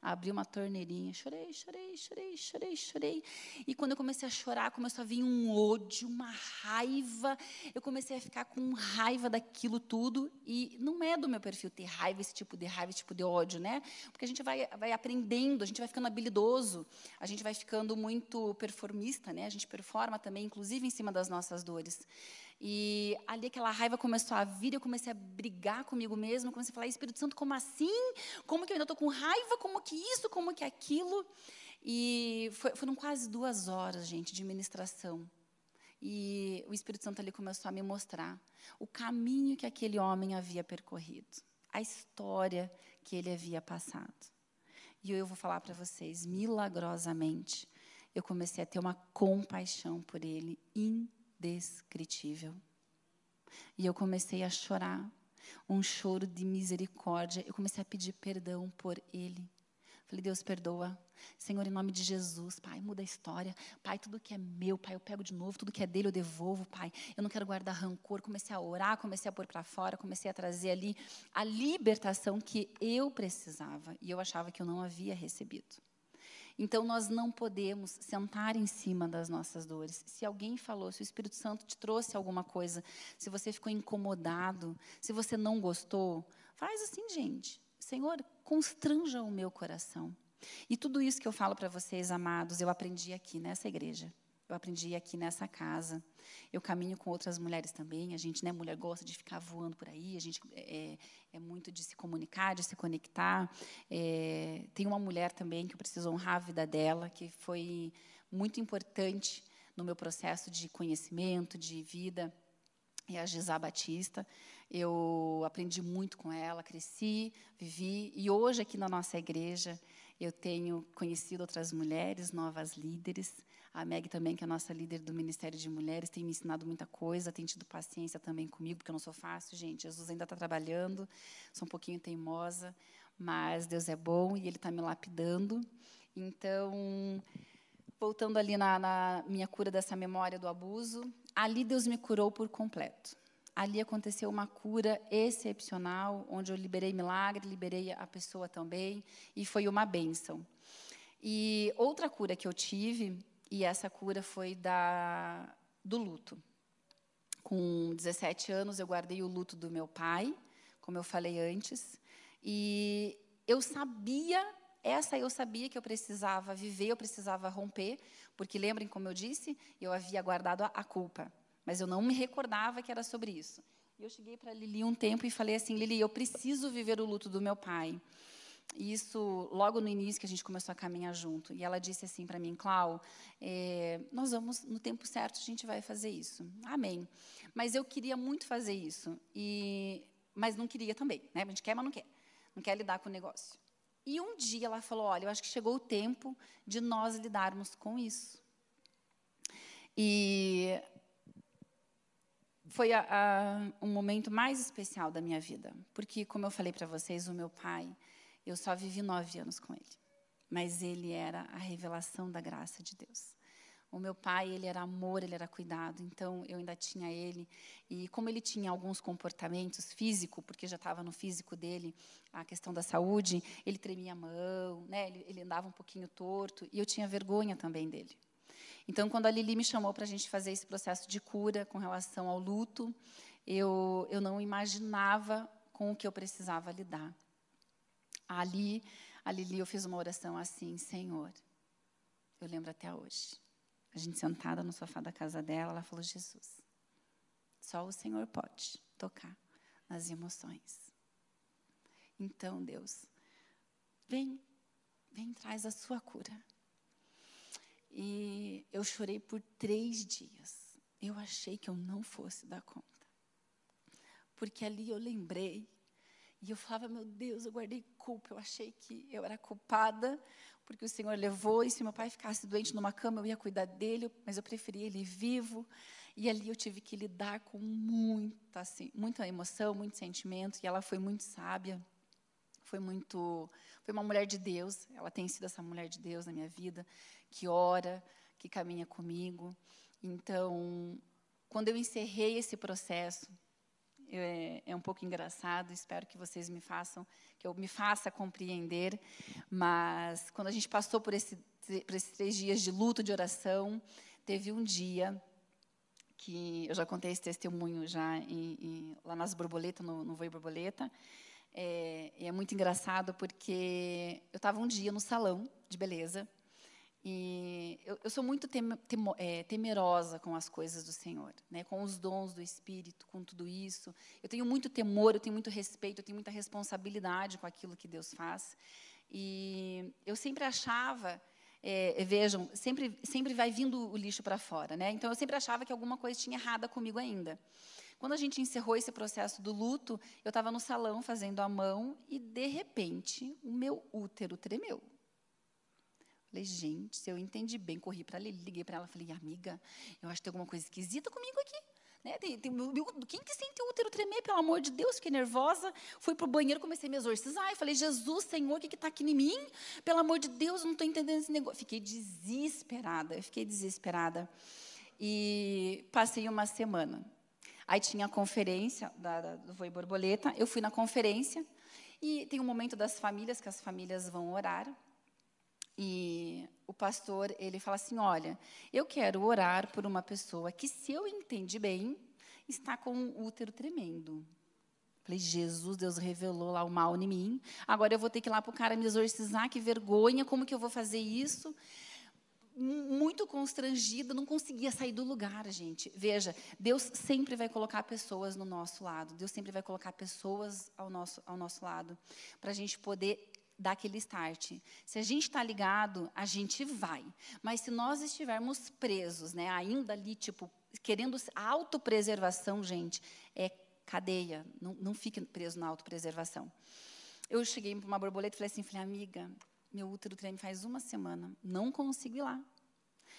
Abri uma torneirinha, chorei, chorei, chorei, chorei, chorei. E quando eu comecei a chorar, começou a vir um ódio, uma raiva. Eu comecei a ficar com raiva daquilo tudo. E não é do meu perfil ter raiva, esse tipo de raiva, esse tipo de ódio, né? Porque a gente vai, vai aprendendo, a gente vai ficando habilidoso, a gente vai ficando muito performista, né? A gente performa também, inclusive em cima das nossas dores. E ali aquela raiva começou a vir, eu comecei a brigar comigo mesmo, comecei a falar, Espírito Santo, como assim? Como que eu ainda estou com raiva? Como que isso? Como que aquilo? E foi, foram quase duas horas, gente, de ministração. E o Espírito Santo ali começou a me mostrar o caminho que aquele homem havia percorrido, a história que ele havia passado. E eu vou falar para vocês, milagrosamente, eu comecei a ter uma compaixão por ele indescritível. E eu comecei a chorar, um choro de misericórdia. Eu comecei a pedir perdão por ele. Falei, Deus, perdoa. Senhor, em nome de Jesus, Pai, muda a história. Pai, tudo que é meu, Pai, eu pego de novo. Tudo que é dele, eu devolvo, Pai. Eu não quero guardar rancor. Comecei a orar, comecei a pôr para fora, comecei a trazer ali a libertação que eu precisava. E eu achava que eu não havia recebido. Então, nós não podemos sentar em cima das nossas dores. Se alguém falou, se o Espírito Santo te trouxe alguma coisa, se você ficou incomodado, se você não gostou, faz assim, gente. Senhor, constranja o meu coração. E tudo isso que eu falo para vocês, amados, eu aprendi aqui nessa igreja. Eu aprendi aqui nessa casa. Eu caminho com outras mulheres também. A gente, né, mulher, gosta de ficar voando por aí. A gente é, é muito de se comunicar, de se conectar. É, tem uma mulher também que eu preciso honrar a vida dela, que foi muito importante no meu processo de conhecimento, de vida. É a Gisá Batista. Eu aprendi muito com ela, cresci, vivi, e hoje aqui na nossa igreja eu tenho conhecido outras mulheres, novas líderes. A Meg também, que é a nossa líder do Ministério de Mulheres, tem me ensinado muita coisa, tem tido paciência também comigo, porque eu não sou fácil, gente. Jesus ainda está trabalhando, sou um pouquinho teimosa, mas Deus é bom e Ele está me lapidando. Então, voltando ali na, na minha cura dessa memória do abuso, ali Deus me curou por completo ali aconteceu uma cura excepcional, onde eu liberei milagre, liberei a pessoa também, e foi uma bênção. E outra cura que eu tive, e essa cura foi da, do luto. Com 17 anos, eu guardei o luto do meu pai, como eu falei antes, e eu sabia, essa eu sabia que eu precisava viver, eu precisava romper, porque lembrem, como eu disse, eu havia guardado a, a culpa mas eu não me recordava que era sobre isso. E eu cheguei para Lili um tempo e falei assim, Lili, eu preciso viver o luto do meu pai. Isso logo no início que a gente começou a caminhar junto. E ela disse assim para mim, Clau, é, nós vamos no tempo certo a gente vai fazer isso. Amém. Mas eu queria muito fazer isso e mas não queria também, né? A gente quer, mas não quer. Não quer lidar com o negócio. E um dia ela falou, olha, eu acho que chegou o tempo de nós lidarmos com isso. E foi a, a, um momento mais especial da minha vida, porque, como eu falei para vocês, o meu pai, eu só vivi nove anos com ele, mas ele era a revelação da graça de Deus. O meu pai, ele era amor, ele era cuidado, então eu ainda tinha ele. E como ele tinha alguns comportamentos físicos, porque já estava no físico dele a questão da saúde, ele tremia a mão, né? ele, ele andava um pouquinho torto, e eu tinha vergonha também dele. Então, quando a Lili me chamou para a gente fazer esse processo de cura com relação ao luto, eu, eu não imaginava com o que eu precisava lidar. Ali, a Lili, eu fiz uma oração assim, Senhor, eu lembro até hoje. A gente sentada no sofá da casa dela, ela falou, Jesus, só o Senhor pode tocar nas emoções. Então, Deus, vem, vem, traz a sua cura. E eu chorei por três dias. Eu achei que eu não fosse dar conta. Porque ali eu lembrei. E eu falava, meu Deus, eu guardei culpa. Eu achei que eu era culpada, porque o Senhor levou. E se meu pai ficasse doente numa cama, eu ia cuidar dele, mas eu preferia ele vivo. E ali eu tive que lidar com muita, assim, muita emoção, muito sentimento. E ela foi muito sábia foi muito, foi uma mulher de Deus. Ela tem sido essa mulher de Deus na minha vida que ora, que caminha comigo. Então, quando eu encerrei esse processo, é, é, um pouco engraçado, espero que vocês me façam, que eu me faça compreender, mas quando a gente passou por, esse, por esses três dias de luto, de oração, teve um dia que eu já contei esse testemunho já em, em, lá nas borboletas, no, no Borboleta, é, é muito engraçado porque eu estava um dia no salão de beleza e eu, eu sou muito tem, temo, é, temerosa com as coisas do Senhor, né? com os dons do Espírito, com tudo isso. Eu tenho muito temor, eu tenho muito respeito, eu tenho muita responsabilidade com aquilo que Deus faz. E eu sempre achava, é, vejam, sempre, sempre vai vindo o lixo para fora. Né? Então, eu sempre achava que alguma coisa tinha errada comigo ainda. Quando a gente encerrou esse processo do luto, eu estava no salão fazendo a mão e, de repente, o meu útero tremeu. Falei, gente, se eu entendi bem, corri para ali, liguei para ela, falei, amiga, eu acho que tem alguma coisa esquisita comigo aqui. Né? Tem, tem, quem que sente o útero tremer, pelo amor de Deus? Fiquei nervosa, fui para o banheiro, comecei a me exorcizar. Falei, Jesus, Senhor, o que está aqui em mim? Pelo amor de Deus, não estou entendendo esse negócio. Fiquei desesperada, eu fiquei desesperada. E passei uma semana. Aí tinha a conferência da, da, do Voi Borboleta, eu fui na conferência, e tem um momento das famílias, que as famílias vão orar. E o pastor, ele fala assim, olha, eu quero orar por uma pessoa que, se eu entendi bem, está com um útero tremendo. Falei, Jesus, Deus revelou lá o mal em mim. Agora eu vou ter que ir lá para o cara me exorcizar, que vergonha, como que eu vou fazer isso? Muito constrangida, não conseguia sair do lugar, gente. Veja, Deus sempre vai colocar pessoas no nosso lado. Deus sempre vai colocar pessoas ao nosso, ao nosso lado, para a gente poder dar aquele start. Se a gente está ligado, a gente vai. Mas se nós estivermos presos, né, ainda ali, tipo, querendo a autopreservação, gente, é cadeia. Não, não fique preso na autopreservação. Eu cheguei para uma borboleta e falei assim, falei, amiga, meu útero treme faz uma semana, não consigo ir lá.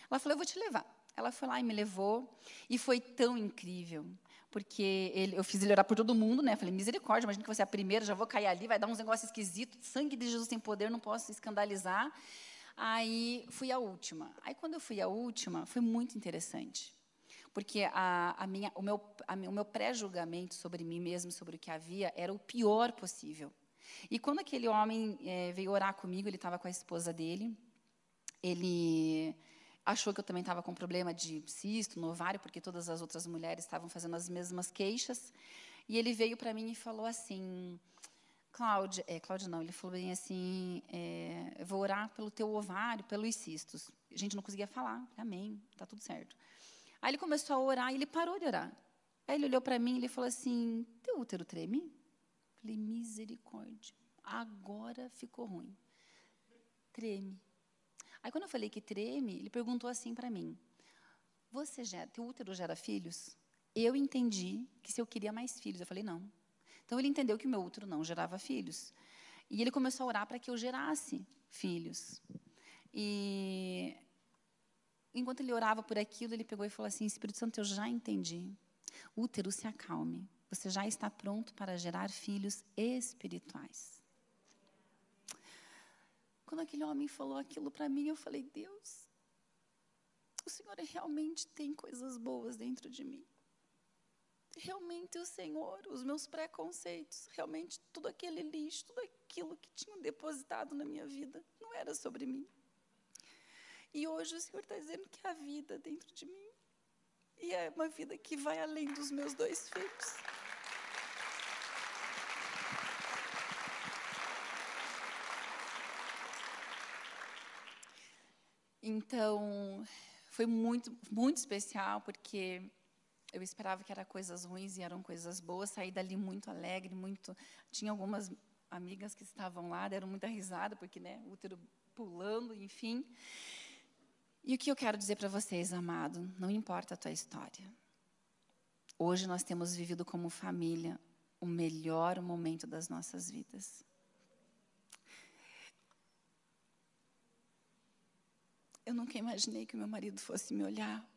Ela falou, eu vou te levar. Ela foi lá e me levou, e foi tão incrível porque ele, eu fiz ele orar por todo mundo, né? Falei, misericórdia, imagina que você é a primeira, já vou cair ali, vai dar uns negócios esquisitos, sangue de Jesus tem poder, não posso escandalizar. Aí fui a última. Aí quando eu fui a última, foi muito interessante. Porque a, a minha, o meu, meu pré-julgamento sobre mim mesmo, sobre o que havia, era o pior possível. E quando aquele homem é, veio orar comigo, ele estava com a esposa dele, ele achou que eu também estava com problema de cisto no ovário, porque todas as outras mulheres estavam fazendo as mesmas queixas. E ele veio para mim e falou assim, Cláudia, é, Cláudia não, ele falou bem assim, é, eu vou orar pelo teu ovário, pelos cistos. A gente não conseguia falar, amém, está tudo certo. Aí ele começou a orar e ele parou de orar. Aí ele olhou para mim e ele falou assim, teu útero treme? Falei, misericórdia, agora ficou ruim. Treme. Aí, quando eu falei que treme, ele perguntou assim para mim: Você gera, teu útero gera filhos? Eu entendi que se eu queria mais filhos. Eu falei: Não. Então, ele entendeu que o meu útero não gerava filhos. E ele começou a orar para que eu gerasse filhos. E enquanto ele orava por aquilo, ele pegou e falou assim: Espírito Santo, eu já entendi. Útero, se acalme. Você já está pronto para gerar filhos espirituais. Quando aquele homem falou aquilo para mim, eu falei: Deus, o Senhor realmente tem coisas boas dentro de mim. Realmente o Senhor, os meus preconceitos, realmente tudo aquele lixo, tudo aquilo que tinham depositado na minha vida, não era sobre mim. E hoje o Senhor está dizendo que há vida dentro de mim. E é uma vida que vai além dos meus dois filhos. Então, foi muito, muito especial, porque eu esperava que eram coisas ruins e eram coisas boas. Saí dali muito alegre, muito. Tinha algumas amigas que estavam lá, deram muita risada, porque, né, útero pulando, enfim. E o que eu quero dizer para vocês, amado, não importa a tua história. Hoje nós temos vivido como família o melhor momento das nossas vidas. Eu nunca imaginei que meu marido fosse me olhar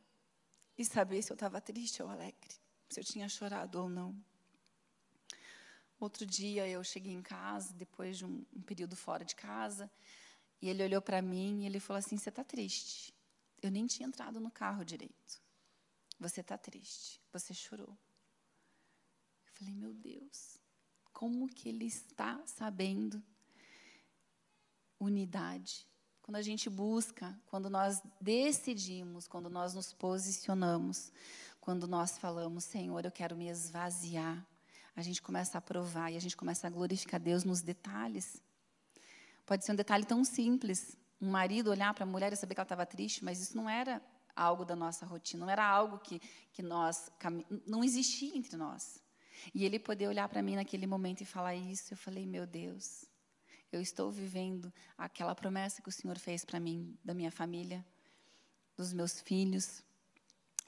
e saber se eu estava triste ou alegre, se eu tinha chorado ou não. Outro dia eu cheguei em casa, depois de um, um período fora de casa, e ele olhou para mim e ele falou assim: Você está triste? Eu nem tinha entrado no carro direito. Você está triste, você chorou. Eu falei: Meu Deus, como que ele está sabendo unidade? Quando a gente busca, quando nós decidimos, quando nós nos posicionamos, quando nós falamos, Senhor, eu quero me esvaziar, a gente começa a provar e a gente começa a glorificar Deus nos detalhes. Pode ser um detalhe tão simples, um marido olhar para a mulher e saber que ela estava triste, mas isso não era algo da nossa rotina, não era algo que, que nós, não existia entre nós. E ele poder olhar para mim naquele momento e falar isso, eu falei, meu Deus, eu estou vivendo aquela promessa que o Senhor fez para mim, da minha família, dos meus filhos.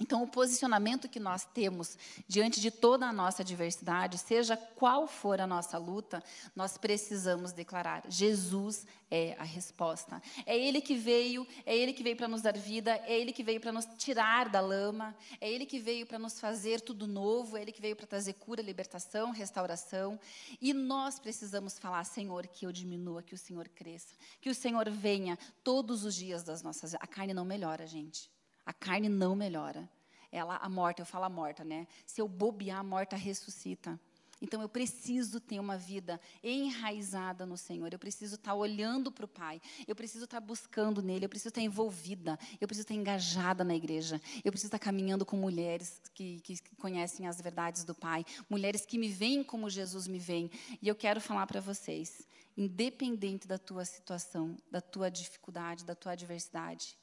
Então, o posicionamento que nós temos diante de toda a nossa adversidade, seja qual for a nossa luta, nós precisamos declarar: Jesus é a resposta. É Ele que veio, é Ele que veio para nos dar vida, é Ele que veio para nos tirar da lama, é Ele que veio para nos fazer tudo novo, é Ele que veio para trazer cura, libertação, restauração. E nós precisamos falar: Senhor, que eu diminua, que o Senhor cresça, que o Senhor venha todos os dias das nossas. A carne não melhora, gente. A carne não melhora. Ela, a morta, eu falo a morta, né? Se eu bobear, a morta ressuscita. Então eu preciso ter uma vida enraizada no Senhor. Eu preciso estar olhando para o Pai. Eu preciso estar buscando nele. Eu preciso estar envolvida. Eu preciso estar engajada na igreja. Eu preciso estar caminhando com mulheres que, que conhecem as verdades do Pai. Mulheres que me veem como Jesus me vê. E eu quero falar para vocês, independente da tua situação, da tua dificuldade, da tua adversidade,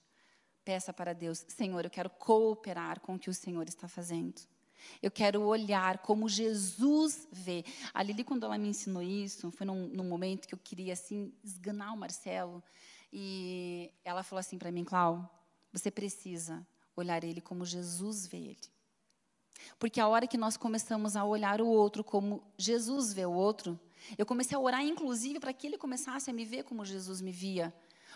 Peça para Deus, Senhor, eu quero cooperar com o que o Senhor está fazendo. Eu quero olhar como Jesus vê. A Lili, quando ela me ensinou isso, foi num, num momento que eu queria, assim, esganar o Marcelo. E ela falou assim para mim, Clau, você precisa olhar ele como Jesus vê ele. Porque a hora que nós começamos a olhar o outro como Jesus vê o outro, eu comecei a orar, inclusive, para que ele começasse a me ver como Jesus me via.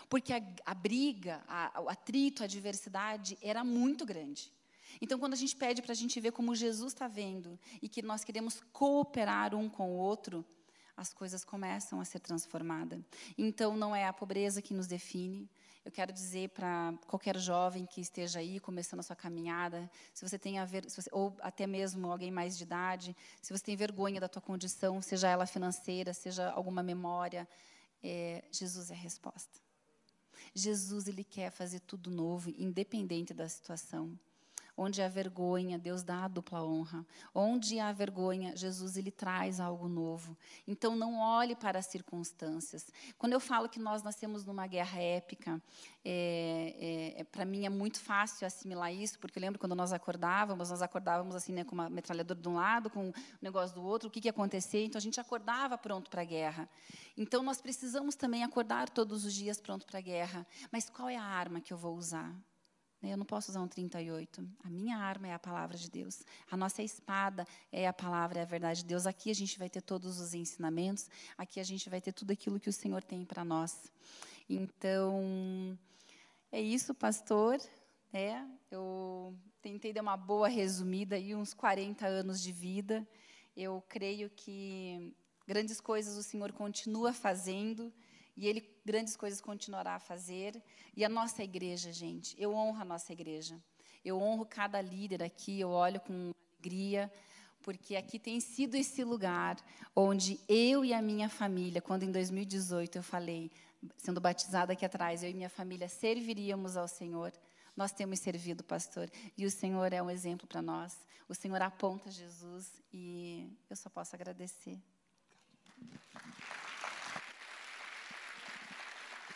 Porque a, a briga, a, o atrito, a adversidade era muito grande. Então, quando a gente pede para a gente ver como Jesus está vendo e que nós queremos cooperar um com o outro, as coisas começam a ser transformadas. Então, não é a pobreza que nos define. Eu quero dizer para qualquer jovem que esteja aí começando a sua caminhada, se você tem a ver, você, ou até mesmo alguém mais de idade, se você tem vergonha da tua condição, seja ela financeira, seja alguma memória, é, Jesus é a resposta. Jesus ele quer fazer tudo novo, independente da situação. Onde há vergonha, Deus dá a dupla honra. Onde há vergonha, Jesus ele traz algo novo. Então não olhe para as circunstâncias. Quando eu falo que nós nascemos numa guerra épica, é, é, é para mim é muito fácil assimilar isso, porque eu lembro quando nós acordávamos, nós acordávamos assim, né, com uma metralhadora de um lado, com um negócio do outro, o que, que ia acontecer? Então a gente acordava pronto para a guerra. Então nós precisamos também acordar todos os dias pronto para a guerra. Mas qual é a arma que eu vou usar? Né, eu não posso usar um 38. A minha arma é a palavra de Deus. A nossa espada é a palavra, é a verdade de Deus. Aqui a gente vai ter todos os ensinamentos. Aqui a gente vai ter tudo aquilo que o Senhor tem para nós. Então, é isso, pastor. É, eu tentei dar uma boa resumida aí, uns 40 anos de vida. Eu creio que grandes coisas o Senhor continua fazendo. E Ele grandes coisas continuará a fazer. E a nossa igreja, gente, eu honro a nossa igreja. Eu honro cada líder aqui, eu olho com alegria, porque aqui tem sido esse lugar onde eu e a minha família, quando em 2018 eu falei, sendo batizada aqui atrás, eu e minha família serviríamos ao Senhor. Nós temos servido, pastor, e o Senhor é um exemplo para nós. O Senhor aponta Jesus e eu só posso agradecer.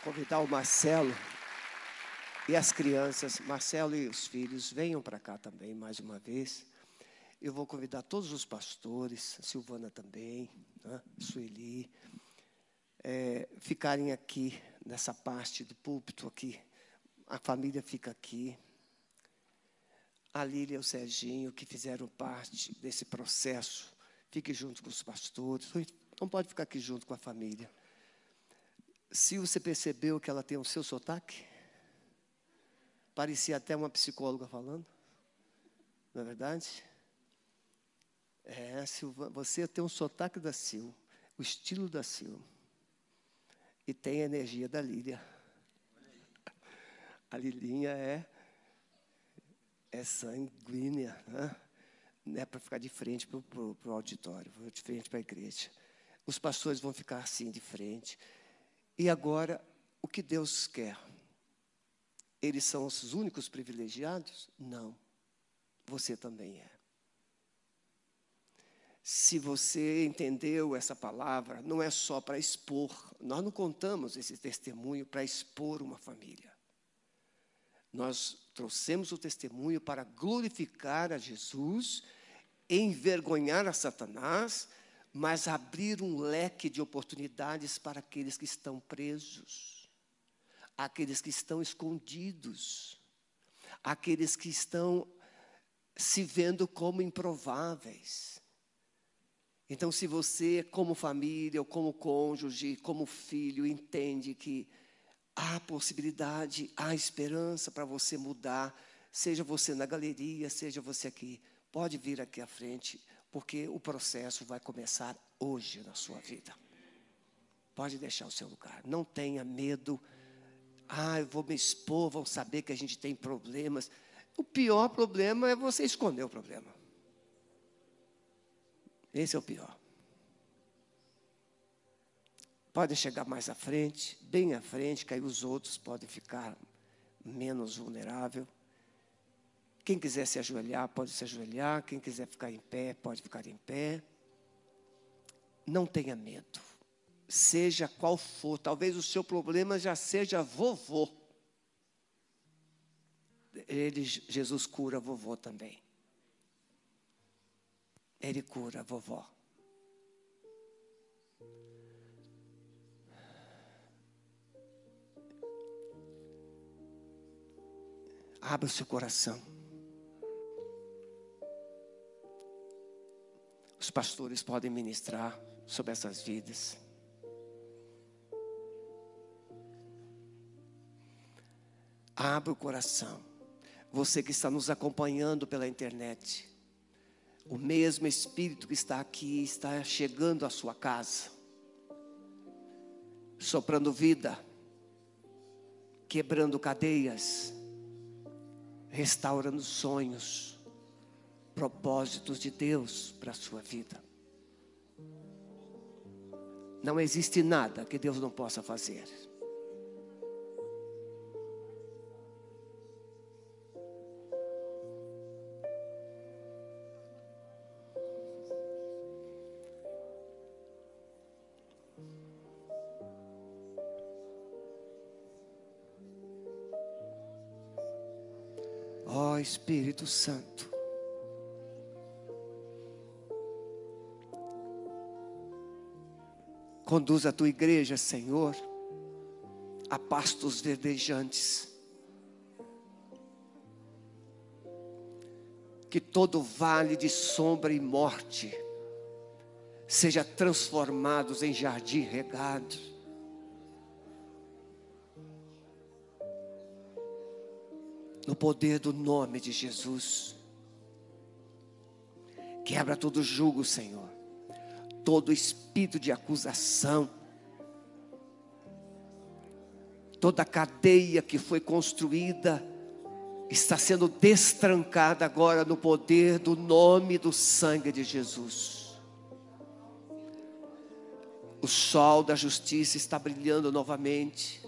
Convidar o Marcelo e as crianças, Marcelo e os filhos, venham para cá também mais uma vez. Eu vou convidar todos os pastores, Silvana também, né, Sueli, é, ficarem aqui nessa parte do púlpito aqui. A família fica aqui. A Lília e o Serginho, que fizeram parte desse processo, fique junto com os pastores. Não pode ficar aqui junto com a família. Se você percebeu que ela tem o seu sotaque, parecia até uma psicóloga falando, não é verdade? É, Silva, você tem um sotaque da Sil, o estilo da Sil, e tem a energia da Lília. A Lilinha é, é sanguínea, né? não é para ficar de frente para o auditório, de frente para a igreja. Os pastores vão ficar assim de frente. E agora, o que Deus quer? Eles são os únicos privilegiados? Não. Você também é. Se você entendeu essa palavra, não é só para expor. Nós não contamos esse testemunho para expor uma família. Nós trouxemos o testemunho para glorificar a Jesus, envergonhar a Satanás mas abrir um leque de oportunidades para aqueles que estão presos, aqueles que estão escondidos, aqueles que estão se vendo como improváveis. Então, se você, como família, ou como cônjuge, como filho, entende que há possibilidade, há esperança para você mudar, seja você na galeria, seja você aqui, pode vir aqui à frente, porque o processo vai começar hoje na sua vida. Pode deixar o seu lugar, não tenha medo. Ah, eu vou me expor, vão saber que a gente tem problemas. O pior problema é você esconder o problema. Esse é o pior. Podem chegar mais à frente, bem à frente, que aí os outros podem ficar menos vulnerável. Quem quiser se ajoelhar, pode se ajoelhar. Quem quiser ficar em pé, pode ficar em pé. Não tenha medo. Seja qual for, talvez o seu problema já seja vovô. Ele, Jesus cura vovô também. Ele cura vovó. Abra o seu coração. Os pastores podem ministrar sobre essas vidas. Abra o coração. Você que está nos acompanhando pela internet. O mesmo Espírito que está aqui está chegando à sua casa, soprando vida, quebrando cadeias, restaurando sonhos, propósitos de Deus para a sua vida. Não existe nada que Deus não possa fazer. Ó oh, Espírito Santo. Conduz a tua igreja, Senhor, a pastos verdejantes. Que todo vale de sombra e morte seja transformados em jardim regado no poder do nome de Jesus. Quebra todo jugo, Senhor, todo espírito de acusação, toda cadeia que foi construída está sendo destrancada agora no poder do nome do sangue de Jesus. O sol da justiça está brilhando novamente.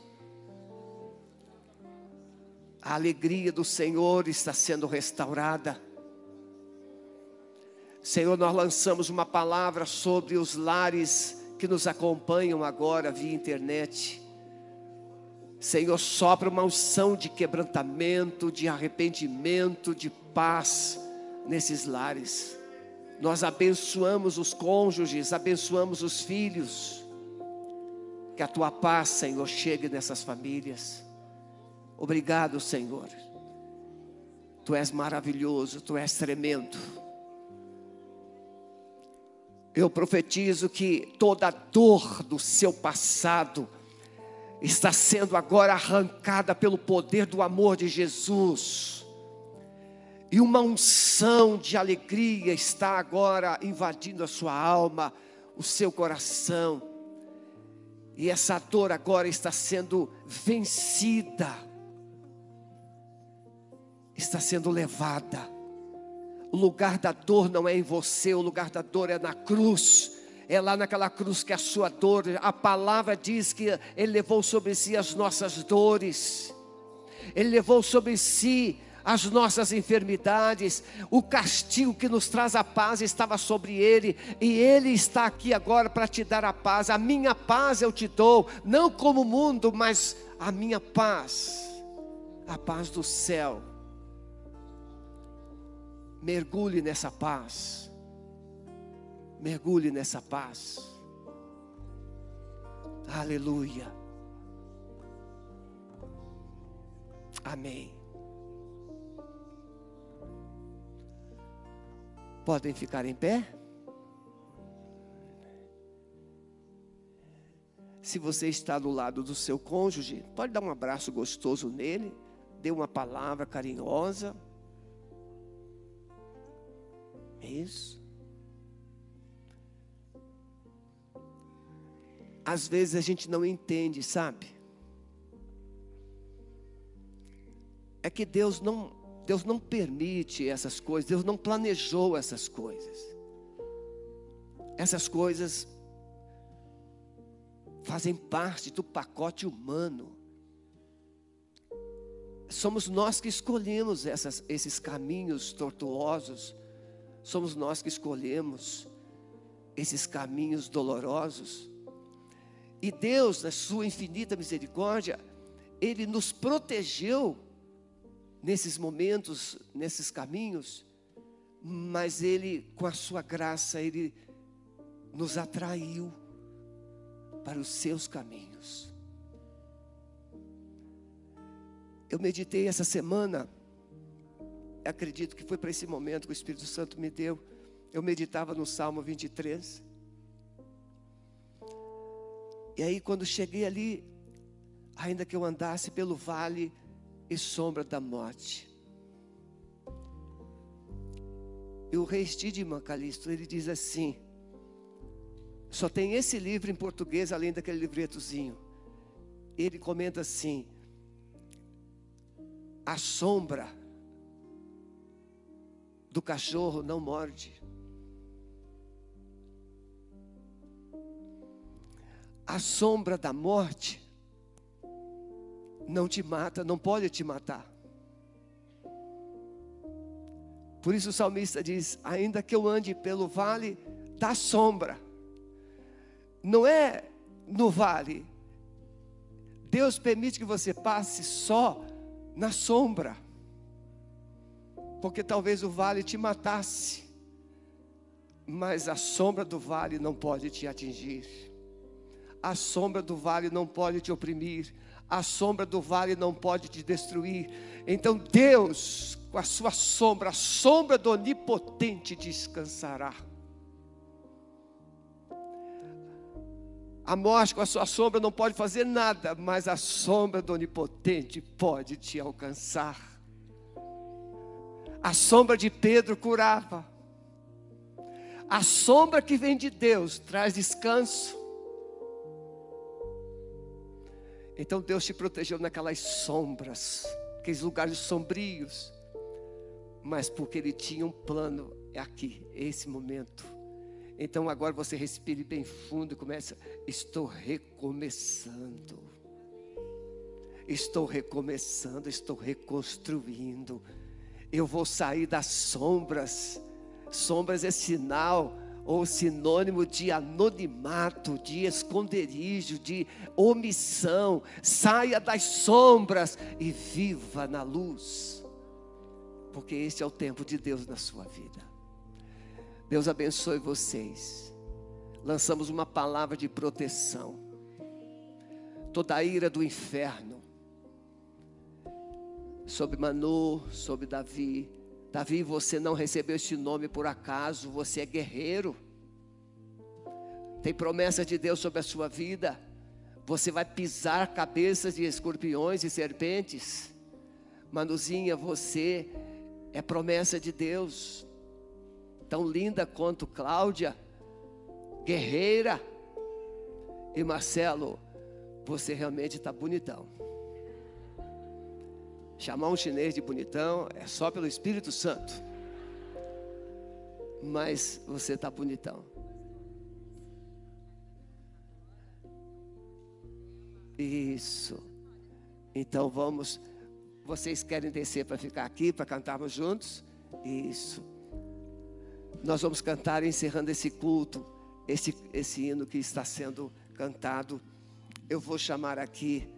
A alegria do Senhor está sendo restaurada. Senhor, nós lançamos uma palavra sobre os lares que nos acompanham agora via internet. Senhor, sopra uma unção de quebrantamento, de arrependimento, de paz nesses lares. Nós abençoamos os cônjuges, abençoamos os filhos. Que a tua paz, Senhor, chegue nessas famílias. Obrigado, Senhor. Tu és maravilhoso, tu és tremendo. Eu profetizo que toda dor do seu passado está sendo agora arrancada pelo poder do amor de Jesus. E uma unção de alegria está agora invadindo a sua alma, o seu coração. E essa dor agora está sendo vencida está sendo levada. O lugar da dor não é em você, o lugar da dor é na cruz. É lá naquela cruz que a sua dor, a palavra diz que Ele levou sobre si as nossas dores, Ele levou sobre si as nossas enfermidades, o castigo que nos traz a paz estava sobre Ele, e Ele está aqui agora para te dar a paz. A minha paz eu te dou, não como o mundo, mas a minha paz, a paz do céu Mergulhe nessa paz. Mergulhe nessa paz. Aleluia. Amém. Podem ficar em pé? Se você está do lado do seu cônjuge, pode dar um abraço gostoso nele, dê uma palavra carinhosa. Isso. Às vezes a gente não entende, sabe? É que Deus não, Deus não permite essas coisas, Deus não planejou essas coisas. Essas coisas fazem parte do pacote humano. Somos nós que escolhemos essas, esses caminhos tortuosos, somos nós que escolhemos esses caminhos dolorosos. E Deus, na sua infinita misericórdia, Ele nos protegeu nesses momentos, nesses caminhos, mas Ele, com a sua graça, Ele nos atraiu para os seus caminhos. Eu meditei essa semana, acredito que foi para esse momento que o Espírito Santo me deu. Eu meditava no Salmo 23. E aí, quando cheguei ali, ainda que eu andasse pelo vale e sombra da morte. E o rei Stidman Calisto, ele diz assim: só tem esse livro em português, além daquele livretozinho. Ele comenta assim: a sombra do cachorro não morde. A sombra da morte não te mata, não pode te matar. Por isso o salmista diz: ainda que eu ande pelo vale da sombra, não é no vale. Deus permite que você passe só na sombra, porque talvez o vale te matasse, mas a sombra do vale não pode te atingir, a sombra do vale não pode te oprimir, a sombra do vale não pode te destruir. Então Deus, com a sua sombra, a sombra do onipotente descansará. A morte com a sua sombra não pode fazer nada, mas a sombra do Onipotente pode te alcançar. A sombra de Pedro curava. A sombra que vem de Deus traz descanso. Então Deus te protegeu naquelas sombras, aqueles lugares sombrios. Mas porque Ele tinha um plano, é aqui, esse momento. Então agora você respire bem fundo e começa. Estou recomeçando. Estou recomeçando, estou reconstruindo. Eu vou sair das sombras. Sombras é sinal ou sinônimo de anonimato, de esconderijo, de omissão. Saia das sombras e viva na luz. Porque esse é o tempo de Deus na sua vida. Deus abençoe vocês. Lançamos uma palavra de proteção. Toda a ira do inferno sobre Manu, sobre Davi. Davi, você não recebeu este nome por acaso, você é guerreiro. Tem promessa de Deus sobre a sua vida. Você vai pisar cabeças de escorpiões e serpentes. Manuzinha, você é promessa de Deus tão linda quanto Cláudia, guerreira. E Marcelo, você realmente está bonitão. Chamar um chinês de bonitão é só pelo Espírito Santo. Mas você está bonitão. Isso. Então vamos. Vocês querem descer para ficar aqui, para cantarmos juntos? Isso nós vamos cantar encerrando esse culto, esse, esse hino que está sendo cantado. Eu vou chamar aqui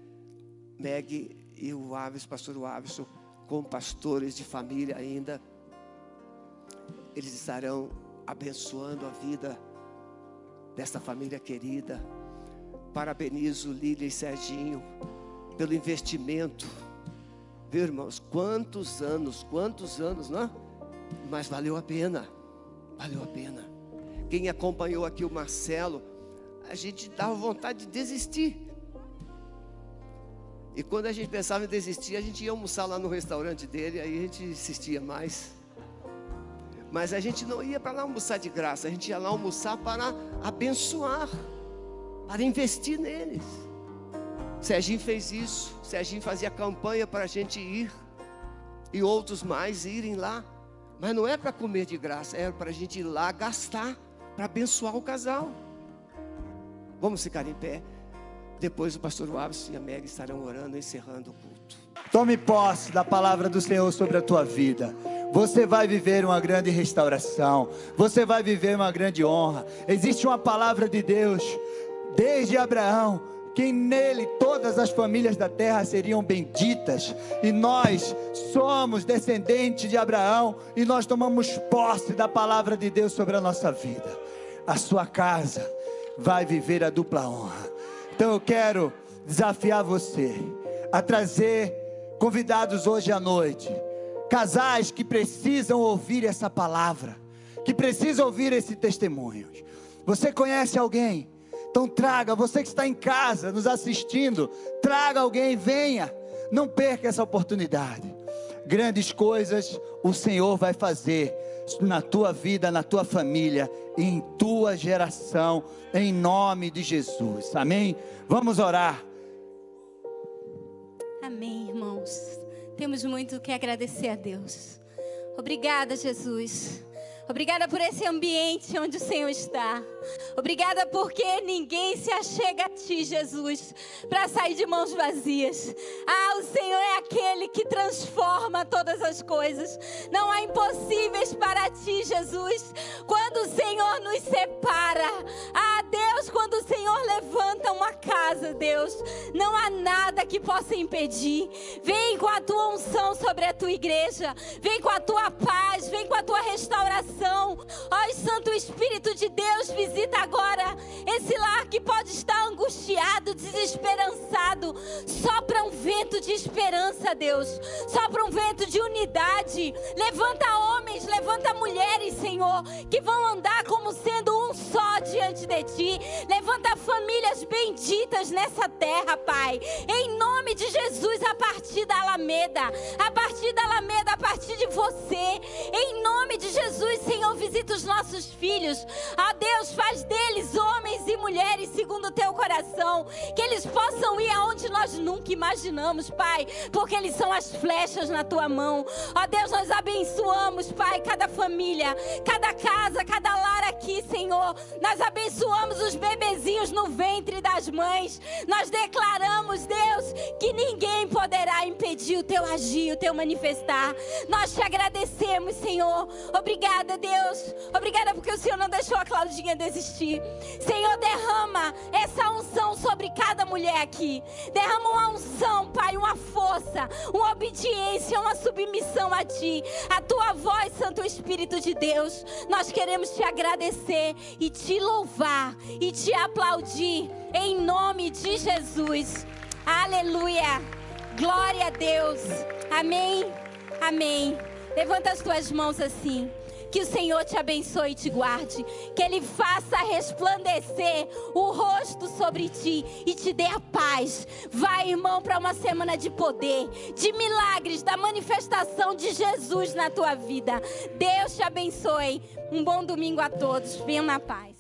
Meg e o Aves, pastor Aves, como pastores de família ainda. Eles estarão abençoando a vida desta família querida. Parabenizo Lília e Serginho pelo investimento. Viu, irmãos? Quantos anos, quantos anos, não? Mas valeu a pena valeu a pena. Quem acompanhou aqui o Marcelo, a gente dava vontade de desistir. E quando a gente pensava em desistir, a gente ia almoçar lá no restaurante dele, aí a gente insistia mais. Mas a gente não ia para lá almoçar de graça, a gente ia lá almoçar para abençoar, para investir neles. Serginho fez isso, Serginho fazia campanha para a gente ir, e outros mais irem lá. Mas não é para comer de graça, é para a gente ir lá gastar, para abençoar o casal. Vamos ficar em pé. Depois o pastor Wallace e a Meg estarão orando, encerrando o culto. Tome posse da palavra do Senhor sobre a tua vida. Você vai viver uma grande restauração. Você vai viver uma grande honra. Existe uma palavra de Deus desde Abraão que nele todas as famílias da terra seriam benditas, e nós somos descendentes de Abraão, e nós tomamos posse da palavra de Deus sobre a nossa vida. A sua casa vai viver a dupla honra. Então eu quero desafiar você a trazer convidados hoje à noite casais que precisam ouvir essa palavra, que precisam ouvir esse testemunho. Você conhece alguém? Então traga, você que está em casa nos assistindo, traga alguém, venha. Não perca essa oportunidade. Grandes coisas o Senhor vai fazer na tua vida, na tua família, em tua geração, em nome de Jesus. Amém? Vamos orar. Amém, irmãos. Temos muito que agradecer a Deus. Obrigada, Jesus. Obrigada por esse ambiente onde o Senhor está. Obrigada porque ninguém se achega a ti, Jesus, para sair de mãos vazias. Ah, o Senhor é aquele que transforma todas as coisas. Não há impossíveis para ti, Jesus. Quando o Senhor nos separa, ah, Deus, quando o Senhor levanta Deus, não há nada que possa impedir. Vem com a tua unção sobre a tua igreja. Vem com a tua paz, vem com a tua restauração. Ó, Santo Espírito de Deus, visita agora esse lar que pode estar angustiado, desesperançado. Sopra um vento de esperança, Deus. Sopra um vento de unidade. Levanta homens, levanta mulheres, Senhor, que vão andar como sendo um só diante de ti. Levanta famílias benditas nessa terra, Pai. Em nome de Jesus, a partir da Alameda, a partir da Alameda, a partir de você. Em nome de Jesus, Senhor, visita os nossos filhos. A Deus, faz deles homens e mulheres segundo o teu coração. Que eles possam ir aonde nós nunca imaginamos, Pai. Porque eles são as flechas na tua mão. Ó Deus, nós abençoamos, Pai, cada família, cada casa, cada lar aqui, Senhor. Nós abençoamos os bebezinhos no ventre das mães. Nós declaramos, Deus, que ninguém poderá impedir o teu agir, o teu manifestar. Nós te agradecemos, Senhor. Obrigada, Deus. Obrigada porque o Senhor não deixou a Claudinha desistir. Senhor, derrama essa unção sobre cada mulher aqui. Derrama uma unção, Pai, uma força, uma obediência, uma submissão a Ti. A Tua voz, Santo Espírito de Deus. Nós queremos te agradecer e te louvar e te aplaudir em nome de Jesus. Aleluia. Glória a Deus. Amém. Amém. Levanta as tuas mãos assim. Que o Senhor te abençoe e te guarde. Que Ele faça resplandecer o rosto sobre ti e te dê a paz. Vai, irmão, para uma semana de poder, de milagres, da manifestação de Jesus na tua vida. Deus te abençoe. Um bom domingo a todos. Venham na paz.